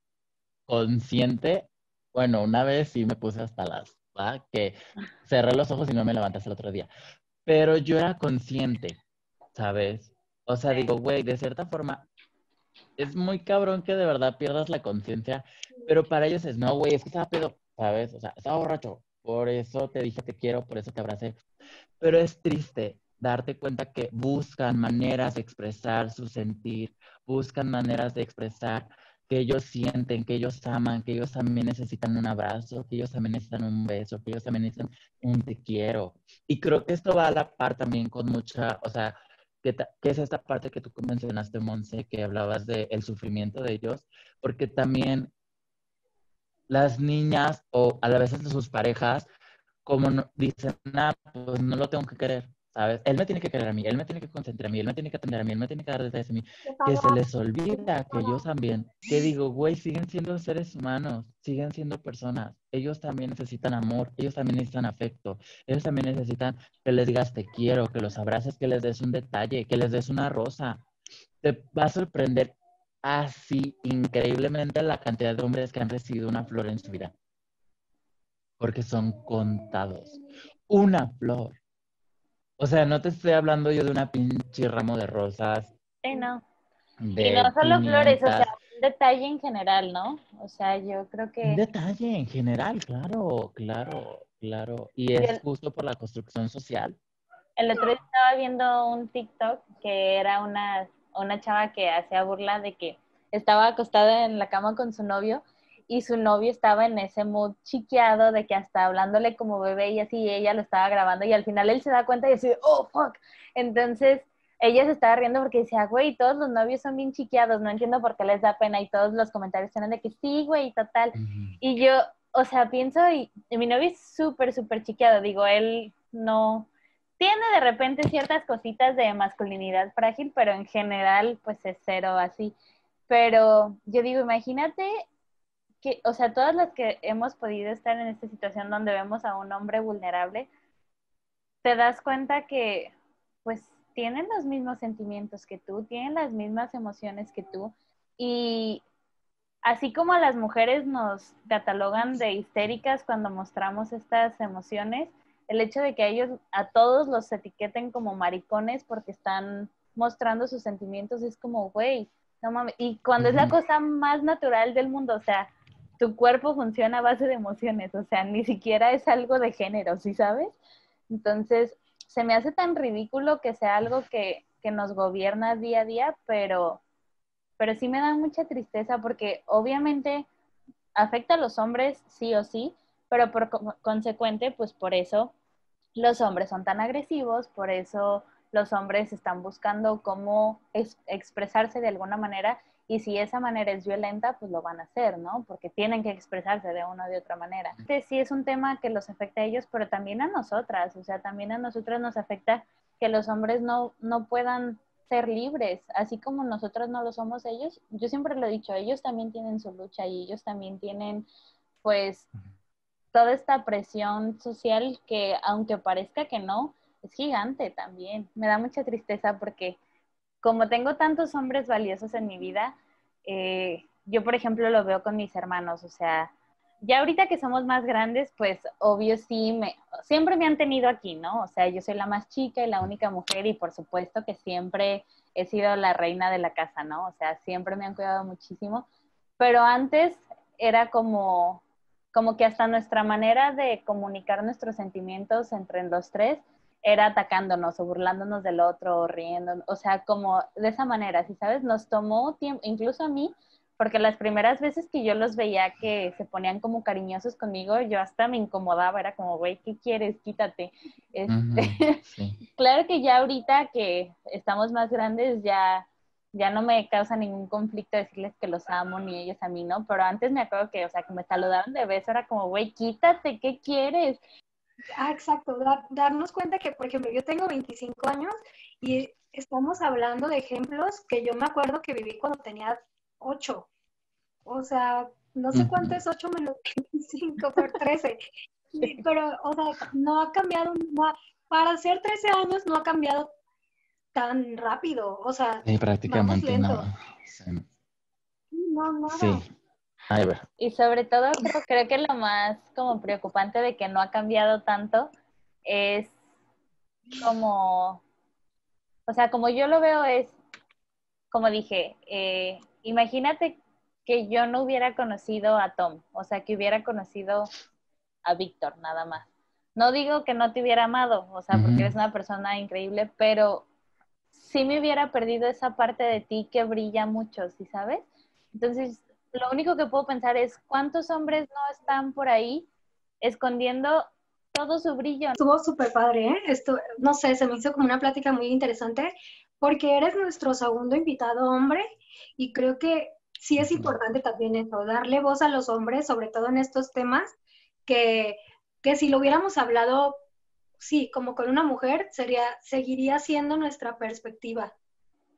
consciente. Bueno, una vez sí me puse hasta las, ¿va? que cerré los ojos y no me levanté hasta el otro día. Pero yo era consciente, ¿sabes? O sea, digo, güey, de cierta forma, es muy cabrón que de verdad pierdas la conciencia, pero para ellos es, no, güey, es que estaba pedo, ¿sabes? O sea, estaba borracho, por eso te dije te quiero, por eso te abracé. Pero es triste darte cuenta que buscan maneras de expresar su sentir, buscan maneras de expresar que ellos sienten, que ellos aman, que ellos también necesitan un abrazo, que ellos también necesitan un beso, que ellos también necesitan un te quiero. Y creo que esto va a la par también con mucha, o sea, que, es esta parte que tú mencionaste, Monse, que hablabas del el sufrimiento de ellos, porque también las niñas o a veces sus parejas, como dicen, ah, pues no lo tengo que querer, ¿sabes? Él me tiene que querer a mí, él me tiene que concentrar a mí, él me tiene que atender a mí, él me tiene que dar detalles a mí. Que se les olvida que ellos también, que digo, güey, siguen siendo seres humanos, siguen siendo personas. Ellos también necesitan amor, ellos también necesitan afecto, ellos también necesitan que les digas te quiero, que los abraces, que les des un detalle, que les des una rosa. Te va a sorprender así increíblemente la cantidad de hombres que han recibido una flor en su vida. Porque son contados. Una flor o sea, no te estoy hablando yo de una pinche ramo de rosas. Sí, no. y no solo flores, o sea, un detalle en general, ¿no? O sea, yo creo que... Un detalle en general, claro, claro, claro. Y es justo por la construcción social. El otro día estaba viendo un TikTok que era una, una chava que hacía burla de que estaba acostada en la cama con su novio y su novio estaba en ese mood chiqueado de que hasta hablándole como bebé y así ella lo estaba grabando y al final él se da cuenta y dice, oh, fuck. Entonces ella se estaba riendo porque decía, güey, todos los novios son bien chiqueados, no entiendo por qué les da pena y todos los comentarios eran de que sí, güey, total. Y yo, o sea, pienso y, mi novio es súper, súper chiqueado, digo, él no, tiene de repente ciertas cositas de masculinidad frágil, pero en general pues es cero así. Pero yo digo, imagínate o sea, todas las que hemos podido estar en esta situación donde vemos a un hombre vulnerable, te das cuenta que, pues, tienen los mismos sentimientos que tú, tienen las mismas emociones que tú, y así como a las mujeres nos catalogan de histéricas cuando mostramos estas emociones, el hecho de que a ellos, a todos los etiqueten como maricones porque están mostrando sus sentimientos es como, güey, no mames. Y cuando es la cosa más natural del mundo, o sea, tu cuerpo funciona a base de emociones, o sea, ni siquiera es algo de género, ¿sí sabes? Entonces, se me hace tan ridículo que sea algo que, que nos gobierna día a día, pero, pero sí me da mucha tristeza porque obviamente afecta a los hombres sí o sí, pero por consecuente, pues por eso los hombres son tan agresivos, por eso los hombres están buscando cómo expresarse de alguna manera y si esa manera es violenta, pues lo van a hacer, ¿no? Porque tienen que expresarse de una o de otra manera. Sí es un tema que los afecta a ellos, pero también a nosotras, o sea, también a nosotras nos afecta que los hombres no, no puedan ser libres, así como nosotros no lo somos ellos. Yo siempre lo he dicho, ellos también tienen su lucha y ellos también tienen, pues, toda esta presión social que, aunque parezca que no, es gigante también. Me da mucha tristeza porque como tengo tantos hombres valiosos en mi vida, eh, yo, por ejemplo, lo veo con mis hermanos, o sea, ya ahorita que somos más grandes, pues obvio sí, me, siempre me han tenido aquí, ¿no? O sea, yo soy la más chica y la única mujer y por supuesto que siempre he sido la reina de la casa, ¿no? O sea, siempre me han cuidado muchísimo, pero antes era como, como que hasta nuestra manera de comunicar nuestros sentimientos entre los tres era atacándonos o burlándonos del otro o riendo, o sea, como de esa manera, si sabes, nos tomó tiempo, incluso a mí, porque las primeras veces que yo los veía que se ponían como cariñosos conmigo, yo hasta me incomodaba, era como, güey, ¿qué quieres? Quítate. Este, claro que ya ahorita que estamos más grandes, ya, ya no me causa ningún conflicto decirles que los amo ni ellos a mí, ¿no? Pero antes me acuerdo que, o sea, que me saludaron de beso, era como, güey, quítate, ¿qué quieres? Ah, exacto, darnos cuenta que, por ejemplo, yo tengo 25 años y estamos hablando de ejemplos que yo me acuerdo que viví cuando tenía 8. O sea, no sé cuánto es 8 menos 25 por 13. Pero, o sea, no ha cambiado, para ser 13 años no ha cambiado tan rápido. O sea, prácticamente no. No, no. Sí. Y sobre todo creo, que lo más como preocupante de que no ha cambiado tanto es como, o sea, como yo lo veo es, como dije, eh, imagínate que yo no hubiera conocido a Tom, o sea, que hubiera conocido a Víctor nada más. No digo que no te hubiera amado, o sea, porque eres una persona increíble, pero sí me hubiera perdido esa parte de ti que brilla mucho, ¿sí sabes? Entonces, lo único que puedo pensar es cuántos hombres no están por ahí escondiendo todo su brillo. Estuvo súper padre, ¿eh? Esto, no sé, se me hizo como una plática muy interesante porque eres nuestro segundo invitado hombre y creo que sí es importante también eso, darle voz a los hombres, sobre todo en estos temas, que, que si lo hubiéramos hablado, sí, como con una mujer, sería, seguiría siendo nuestra perspectiva.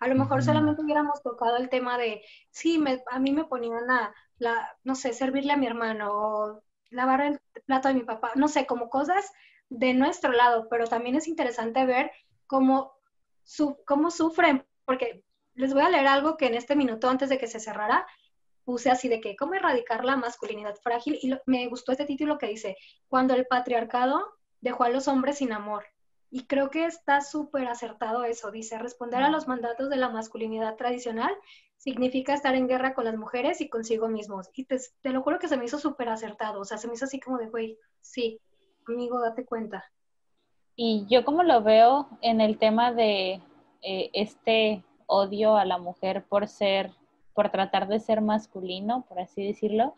A lo mejor solamente hubiéramos tocado el tema de, sí, me, a mí me ponían a, la, no sé, servirle a mi hermano o lavar el plato de mi papá, no sé, como cosas de nuestro lado, pero también es interesante ver cómo, su, cómo sufren, porque les voy a leer algo que en este minuto antes de que se cerrara puse así de que cómo erradicar la masculinidad frágil y me gustó este título que dice, cuando el patriarcado dejó a los hombres sin amor. Y creo que está súper acertado eso, dice, responder a los mandatos de la masculinidad tradicional significa estar en guerra con las mujeres y consigo mismos. Y te, lo juro que se me hizo súper acertado, o sea, se me hizo así como de, güey, sí, amigo, date cuenta. Y yo como lo veo en el tema de eh, este odio a la mujer por ser, por tratar de ser masculino, por así decirlo,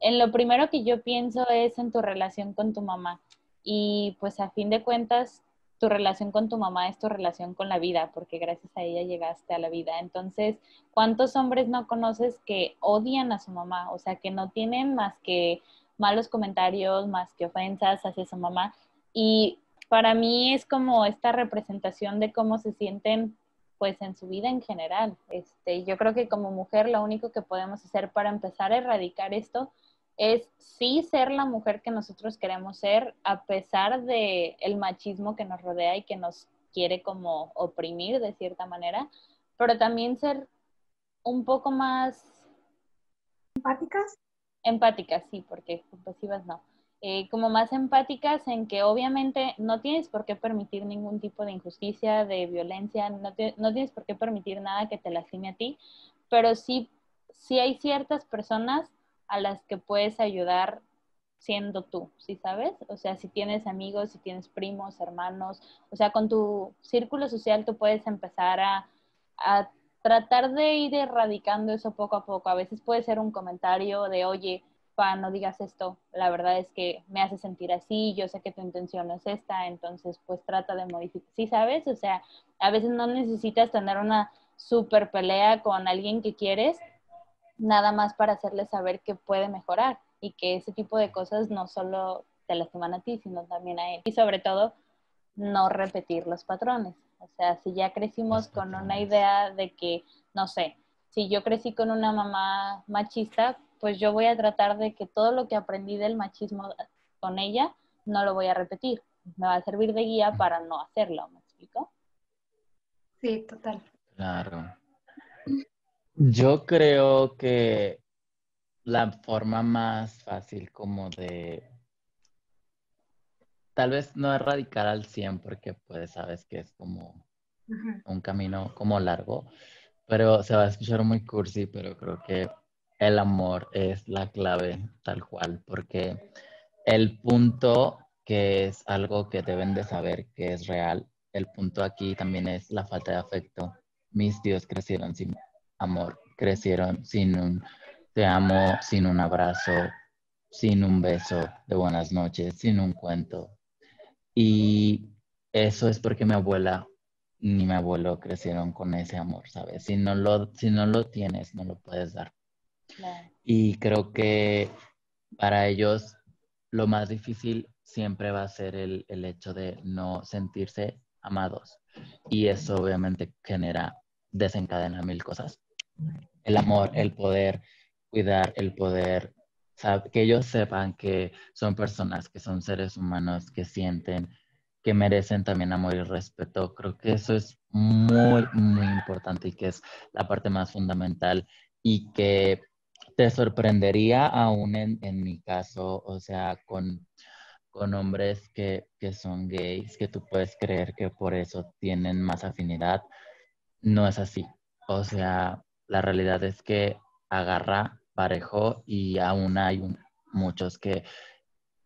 en lo primero que yo pienso es en tu relación con tu mamá. Y pues a fin de cuentas, tu relación con tu mamá es tu relación con la vida, porque gracias a ella llegaste a la vida. Entonces, ¿cuántos hombres no conoces que odian a su mamá? O sea, que no tienen más que malos comentarios, más que ofensas hacia su mamá. Y para mí es como esta representación de cómo se sienten pues en su vida en general. Este, yo creo que como mujer lo único que podemos hacer para empezar a erradicar esto es sí ser la mujer que nosotros queremos ser a pesar de el machismo que nos rodea y que nos quiere como oprimir de cierta manera, pero también ser un poco más empáticas. Empáticas, sí, porque compasivas no. Eh, como más empáticas en que obviamente no tienes por qué permitir ningún tipo de injusticia, de violencia, no, tienes por qué permitir nada que te lastime a ti, pero sí, sí hay ciertas personas a las que puedes ayudar siendo tú, ¿sí sabes? O sea, si tienes amigos, si tienes primos, hermanos, o sea, con tu círculo social tú puedes empezar a, a tratar de ir erradicando eso poco a poco. A veces puede ser un comentario de, oye, pa, no digas esto, la verdad es que me hace sentir así, yo sé que tu intención no es esta, entonces pues trata de modificar, ¿sí sabes? O sea, a veces no necesitas tener una super pelea con alguien que quieres, nada más para hacerle saber que puede mejorar y que ese tipo de cosas no solo te lastiman a ti, sino también a él. Y sobre todo, no repetir los patrones. O sea, si ya crecimos con una idea de que, no sé, si yo crecí con una mamá machista, pues yo voy a tratar de que todo lo que aprendí del machismo con ella no lo voy a repetir. Me va a servir de guía para no hacerlo, ¿me explico? Sí, total. Claro. Yo creo que la forma más fácil como de tal vez no erradicar al 100 porque pues sabes que es como un camino como largo, pero se va a escuchar muy cursi, pero creo que el amor es la clave tal cual, porque el punto que es algo que deben de saber que es real, el punto aquí también es la falta de afecto. Mis tíos crecieron sin amor, crecieron sin un te amo, sin un abrazo, sin un beso de buenas noches, sin un cuento. Y eso es porque mi abuela ni mi abuelo crecieron con ese amor, ¿sabes? Si no lo, si no lo tienes, no lo puedes dar. Y creo que para ellos lo más difícil siempre va a ser el, el hecho de no sentirse amados. Y eso obviamente genera, desencadena mil cosas. El amor, el poder cuidar, el poder, que ellos sepan que son personas, que son seres humanos, que sienten, que merecen también amor y respeto. Creo que eso es muy, muy importante y que es la parte más fundamental y que te sorprendería aún en, en mi caso, o sea, con, con hombres que, que, son gays, que tú puedes creer que por eso tienen más afinidad. No es así. O sea, la realidad es que agarra parejo y aún hay muchos que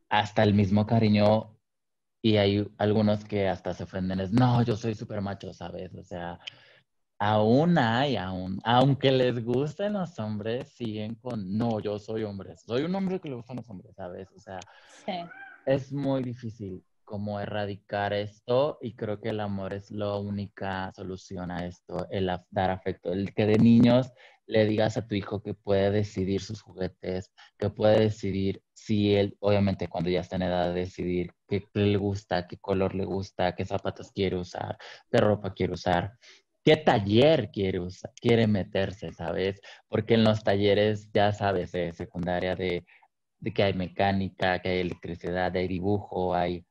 hasta el mismo cariño y hay algunos que hasta se ofenden, es, no, yo soy súper macho, ¿sabes? O sea, aún hay, aún, aunque les gusten los hombres, siguen con, no, yo soy hombre, soy un hombre que le gustan los hombres, ¿sabes? O sea, es muy difícil como erradicar esto y creo que el amor es la única solución a esto, el dar afecto, el que de niños le digas a tu hijo que puede decidir sus juguetes, que puede decidir si él, obviamente cuando ya está en edad de decidir qué, le gusta, qué color le gusta, qué zapatos quiere usar, qué ropa quiere usar, qué taller quiere, usar, quiere meterse, ¿sabes? Porque en los talleres, ya sabes, de secundaria, de, de que hay mecánica, que hay electricidad, hay dibujo, hay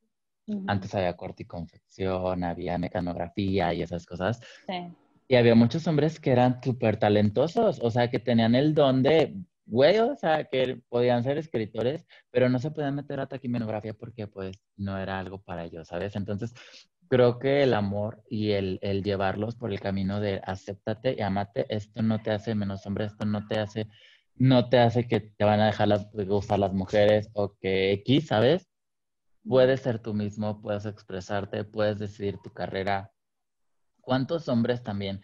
antes había corte y confección, había mecanografía y esas cosas. Sí. Y había muchos hombres que eran súper talentosos, o sea, que tenían el don de, güey, o sea, que podían ser escritores, pero no se podían meter a taquimenografía porque pues no era algo para ellos, ¿sabes? Entonces, creo que el amor y el, el llevarlos por el camino de acéptate y amate, esto no te hace menos hombre, esto no te hace, no te hace que te van a dejar las, gustar las mujeres o que X, ¿sabes? Puedes ser tú mismo, puedes expresarte, puedes decidir tu carrera. ¿Cuántos hombres también,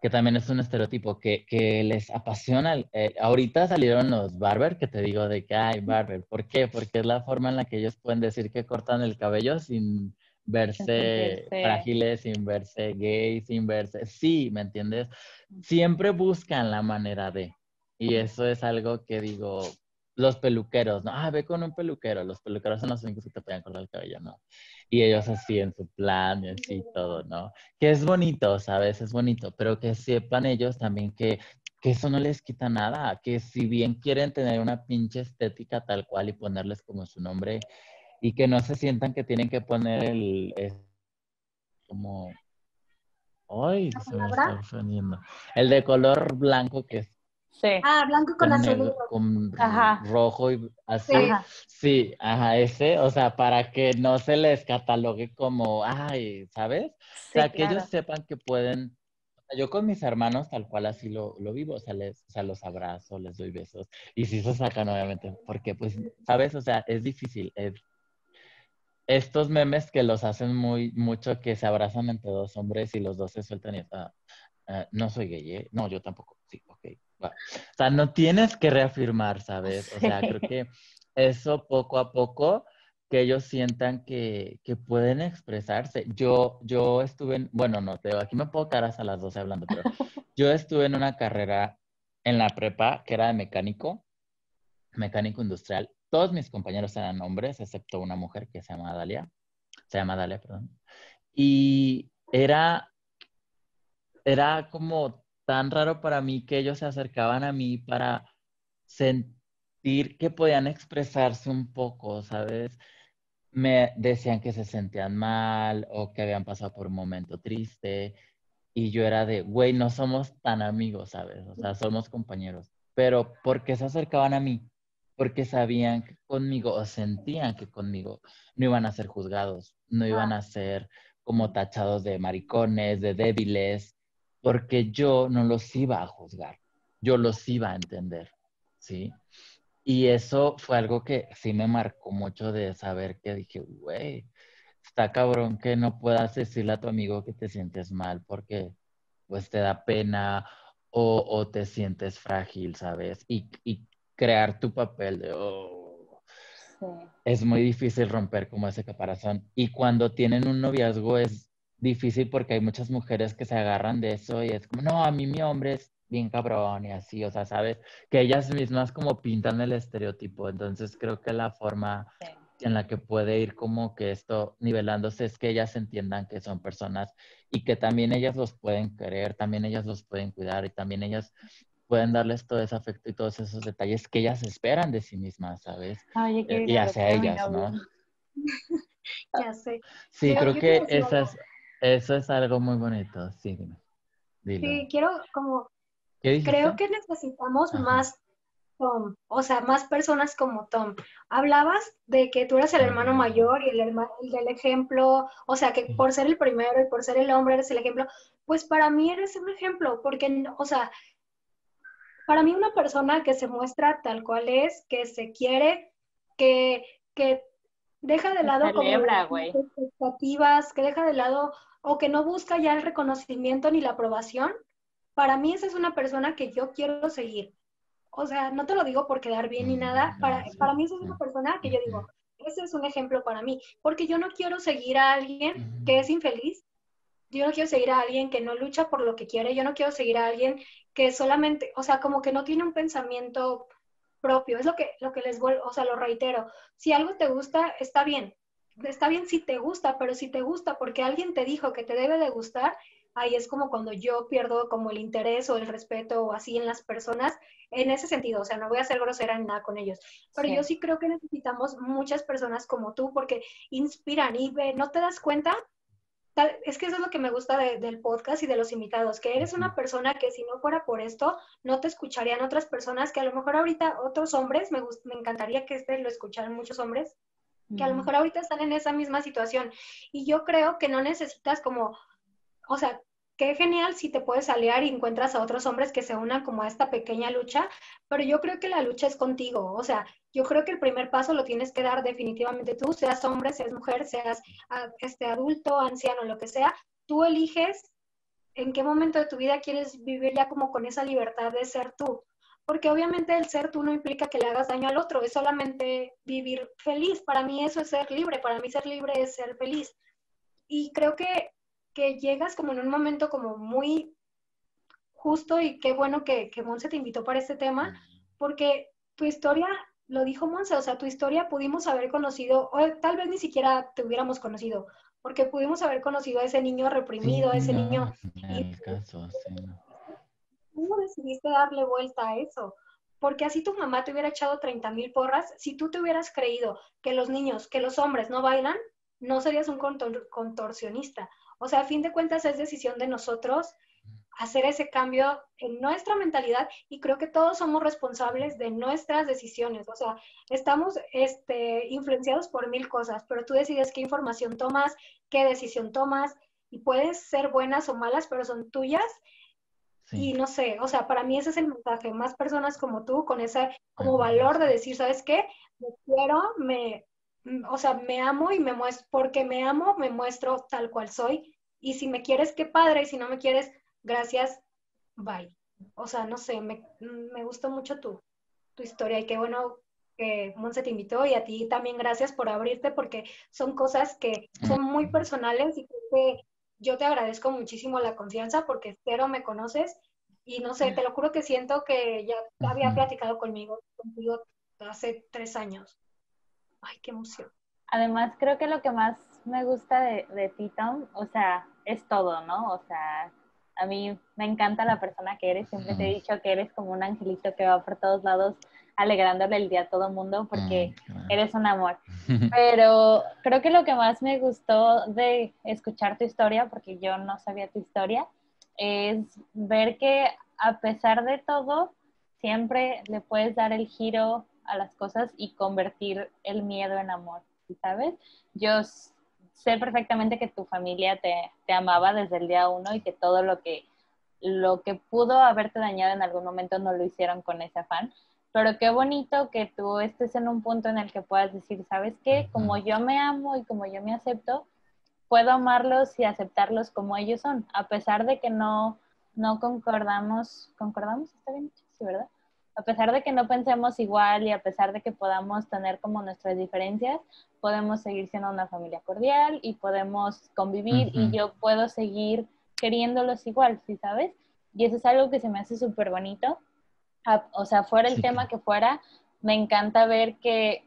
que también es un estereotipo, que, que les apasiona? Eh, ahorita salieron los barber, que te digo de que hay barber. ¿Por qué? Porque es la forma en la que ellos pueden decir que cortan el cabello sin verse frágiles, sin verse gay, sin verse... Sí, ¿me entiendes? Siempre buscan la manera de. Y eso es algo que digo, los peluqueros, ¿no? Ah, ve con un peluquero. Los peluqueros son los únicos que te pueden cortar el cabello, ¿no? Y ellos así en su plan y así todo, ¿no? Que es bonito, ¿sabes? Es bonito, pero que sepan ellos también que, que eso no les quita nada, que si bien quieren tener una pinche estética tal cual y ponerles como su nombre y que no se sientan que tienen que poner el, como Ay, se me está ofendiendo. El de color blanco que es Sí. Ah, blanco con, azul. Con rojo y así. Sí. ajá, ese, o sea, para que no se les catalogue como, ay, ¿sabes? o sea, que ellos sepan que pueden, yo con mis hermanos tal cual así lo, lo vivo, o sea, les, o sea, los abrazo, les doy besos, y si se sacan, obviamente, porque pues, ¿sabes? O sea, es difícil, estos memes que los hacen muy mucho que se abrazan entre dos hombres y los dos se sueltan y ah, ah, no soy gay, ¿eh? no, yo tampoco, sí, ok, o sea, no tienes que reafirmar, ¿sabes? O sea, creo que eso poco a poco que ellos sientan que, que, pueden expresarse. Yo, yo estuve en, bueno, no, te aquí me puedo quedar hasta las 12 hablando, pero yo estuve en una carrera en la prepa que era de mecánico, mecánico industrial. Todos mis compañeros eran hombres, excepto una mujer que se llama Dalia, se llama Dalia, perdón. Y era, era como tan raro para mí que ellos se acercaban a mí para sentir que podían expresarse un poco, ¿sabes? Me decían que se sentían mal o que habían pasado por un momento triste y yo era de, güey, no somos tan amigos, ¿sabes? O sea, somos compañeros. Pero ¿por qué se acercaban a mí? Porque sabían que conmigo o sentían que conmigo no iban a ser juzgados, no iban a ser como tachados de maricones, de débiles, porque yo no los iba a juzgar, yo los iba a entender, ¿sí? Y eso fue algo que sí me marcó mucho de saber que dije, güey, está cabrón que no puedas decirle a tu amigo que te sientes mal porque pues te da pena o, te sientes frágil, ¿sabes? Y, crear tu papel de, oh, es muy difícil romper como ese caparazón. Y cuando tienen un noviazgo es difícil porque hay muchas mujeres que se agarran de eso y es como, no, a mí mi hombre es bien cabrón y así, o sea, sabes, que ellas mismas como pintan el estereotipo, entonces creo que la forma en la que puede ir como que esto nivelándose es que ellas entiendan que son personas y que también ellas los pueden querer, también ellas los pueden cuidar y también ellas pueden darles todo ese afecto y todos esos detalles que ellas esperan de sí mismas, ¿sabes? Eh, y hacia ellas, ¿no? ya sé. Sí, creo que esas, eso es algo muy bonito, sí, Sí, quiero como, creo que necesitamos más Tom, o sea, más personas como Tom. Hablabas de que tú eres el hermano mayor y el, hermano, del ejemplo, o sea, que por ser el primero y por ser el hombre eres el ejemplo. Pues para mí eres un ejemplo, porque, o sea, para mí una persona que se muestra tal cual es, que se quiere, que, que deja de lado como expectativas, que deja de lado o que no busca ya el reconocimiento ni la aprobación, para mí esa es una persona que yo quiero seguir. O sea, no te lo digo por quedar bien ni nada, para, para mí esa es una persona que yo digo, ese es un ejemplo para mí, porque yo no quiero seguir a alguien que es infeliz, yo no quiero seguir a alguien que no lucha por lo que quiere, yo no quiero seguir a alguien que solamente, o sea, como que no tiene un pensamiento propio, es lo que, lo que les vuelvo, o sea, lo reitero, si algo te gusta, está bien, está bien si te gusta, pero si te gusta porque alguien te dijo que te debe de gustar, ahí es como cuando yo pierdo como el interés o el respeto o así en las personas, en ese sentido, o sea, no voy a ser grosera ni nada con ellos, pero yo sí creo que necesitamos muchas personas como tú porque inspiran y ve, ¿no te das cuenta? Es que eso es lo que me gusta del podcast y de los invitados, que eres una persona que si no fuera por esto, no te escucharían otras personas, que a lo mejor ahorita otros hombres, me, me encantaría que este lo escucharan muchos hombres, que a lo mejor ahorita están en esa misma situación. Y yo creo que no necesitas como, o sea, qué genial si te puedes aliar y encuentras a otros hombres que se unan como a esta pequeña lucha, pero yo creo que la lucha es contigo, o sea, yo creo que el primer paso lo tienes que dar definitivamente tú, seas hombre, seas mujer, seas este adulto, anciano, lo que sea, tú eliges en qué momento de tu vida quieres vivir ya como con esa libertad de ser tú. Porque obviamente el ser tú no implica que le hagas daño al otro, es solamente vivir feliz. Para mí eso es ser libre, para mí ser libre es ser feliz. Y creo que que llegas como en un momento como muy justo y qué bueno que, que Monse te invitó para este tema, porque tu historia, lo dijo Monse, o sea, tu historia pudimos haber conocido, o tal vez ni siquiera te hubiéramos conocido, porque pudimos haber conocido a ese niño reprimido, a ese niño... Caso, ¿Cómo decidiste darle vuelta a eso? Porque así tu mamá te hubiera echado 30 mil porras, si tú te hubieras creído que los niños, que los hombres no bailan, no serías un contorsionista. O sea, a fin de cuentas es decisión de nosotros hacer ese cambio en nuestra mentalidad y creo que todos somos responsables de nuestras decisiones. O sea, estamos este, influenciados por mil cosas, pero tú decides qué información tomas, qué decisión tomas y puedes ser buenas o malas, pero son tuyas. Y no sé, o sea, para mí ese es el mensaje. Más personas como tú, con ese como valor de decir, ¿sabes qué? Me quiero, me, o sea, me amo y me muestro, porque me amo, me muestro tal cual soy. Y si me quieres, qué padre, y si no me quieres, gracias, bye. O sea, no sé, me, me gustó mucho tu, tu historia y qué bueno que Monse te invitó y a ti también gracias por abrirte porque son cosas que son muy personales y que yo te agradezco muchísimo la confianza porque cero me conoces y no sé, te lo juro que siento que ya había platicado conmigo, contigo hace tres años. Ay, qué emoción. Además, creo que lo que más me gusta de, de ti, Tom, o sea, es todo, ¿no? O sea, a mí me encanta la persona que eres. Siempre te he dicho que eres como un angelito que va por todos lados alegrándole el día a todo mundo porque eres un amor. Pero creo que lo que más me gustó de escuchar tu historia, porque yo no sabía tu historia, es ver que a pesar de todo, siempre le puedes dar el giro a las cosas y convertir el miedo en amor, ¿sabes? Yo sé perfectamente que tu familia te, te, amaba desde el día uno y que todo lo que, lo que pudo haberte dañado en algún momento no lo hicieron con ese afán. Pero qué bonito que tú estés en un punto en el que puedas decir, ¿sabes qué? Como yo me amo y como yo me acepto, puedo amarlos y aceptarlos como ellos son, a pesar de que no, no concordamos, ¿concordamos? ¿Está bien? Sí, ¿verdad? A pesar de que no pensemos igual y a pesar de que podamos tener como nuestras diferencias, podemos seguir siendo una familia cordial y podemos convivir y yo puedo seguir queriéndolos igual, ¿sí sabes? Y eso es algo que se me hace súper bonito. O sea, fuera el tema que fuera, me encanta ver que,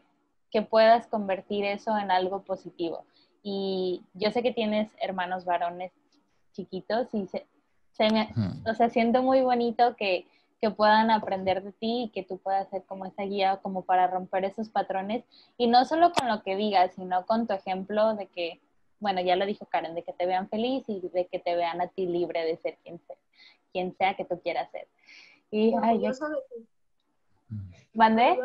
que puedas convertir eso en algo positivo. Y yo sé que tienes hermanos varones chiquitos y se, se me, o sea, siento muy bonito que, que puedan aprender de ti y que tú puedas ser como esa guía como para romper esos patrones y no solo con lo que digas, sino con tu ejemplo de que, bueno, ya lo dijo Karen, de que te vean feliz y de que te vean a ti libre de ser quien sea, quien sea que tú quieras ser. Y, orgulloso de ti. ¿Mandé?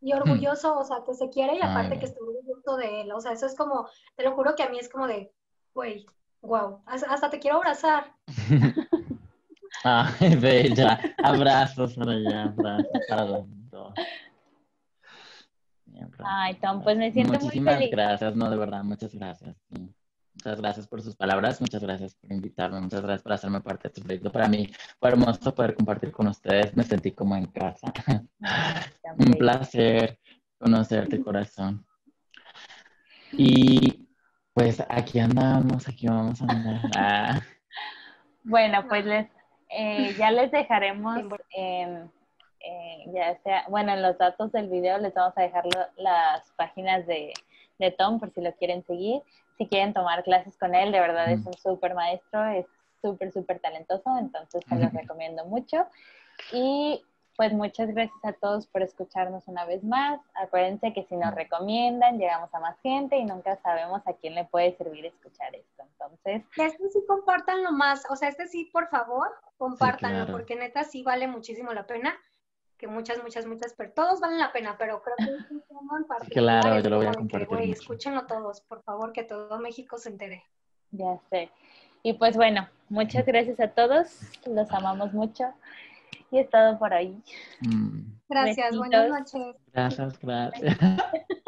y orgulloso, o sea, que se quiere y aparte que estoy orgulloso de él. O sea, eso es como, te lo juro que a mí es como de, güey, wow, hasta te quiero abrazar. Ay, bella. Abrazos para allá, abrazos para los dos. Ay, Tom, pues me siento Muchísimas muy feliz. gracias, no, de verdad, muchas gracias. Muchas gracias por sus palabras, muchas gracias por invitarme, muchas gracias por hacerme parte de tu proyecto. Para mí fue hermoso poder compartir con ustedes, me sentí como en casa. Un placer conocerte, corazón. Y pues aquí andamos, aquí vamos a andar. Ah. Bueno, pues les, eh, ya les dejaremos, eh, ya sea, bueno, en los datos del video les vamos a dejar las páginas de, de Tom por si lo quieren seguir. Si quieren tomar clases con él, de verdad es un súper maestro, es súper, súper talentoso, entonces se los recomiendo mucho. Y pues muchas gracias a todos por escucharnos una vez más. Acuérdense que si nos recomiendan, llegamos a más gente y nunca sabemos a quién le puede servir escuchar esto. Entonces. Este sí compártanlo más, o sea, este sí, por favor, compártanlo, porque neta sí vale muchísimo la pena. Que muchas, muchas, muchas, pero todos valen la pena, pero creo que es un tema en particular. Claro, yo lo voy a compartir. escúchenlo todos, por favor, que todo México se entere. Ya sé. Y pues bueno, muchas gracias a todos, los amamos mucho y he estado por ahí. Mm. Gracias, buenas noches. Gracias, gracias.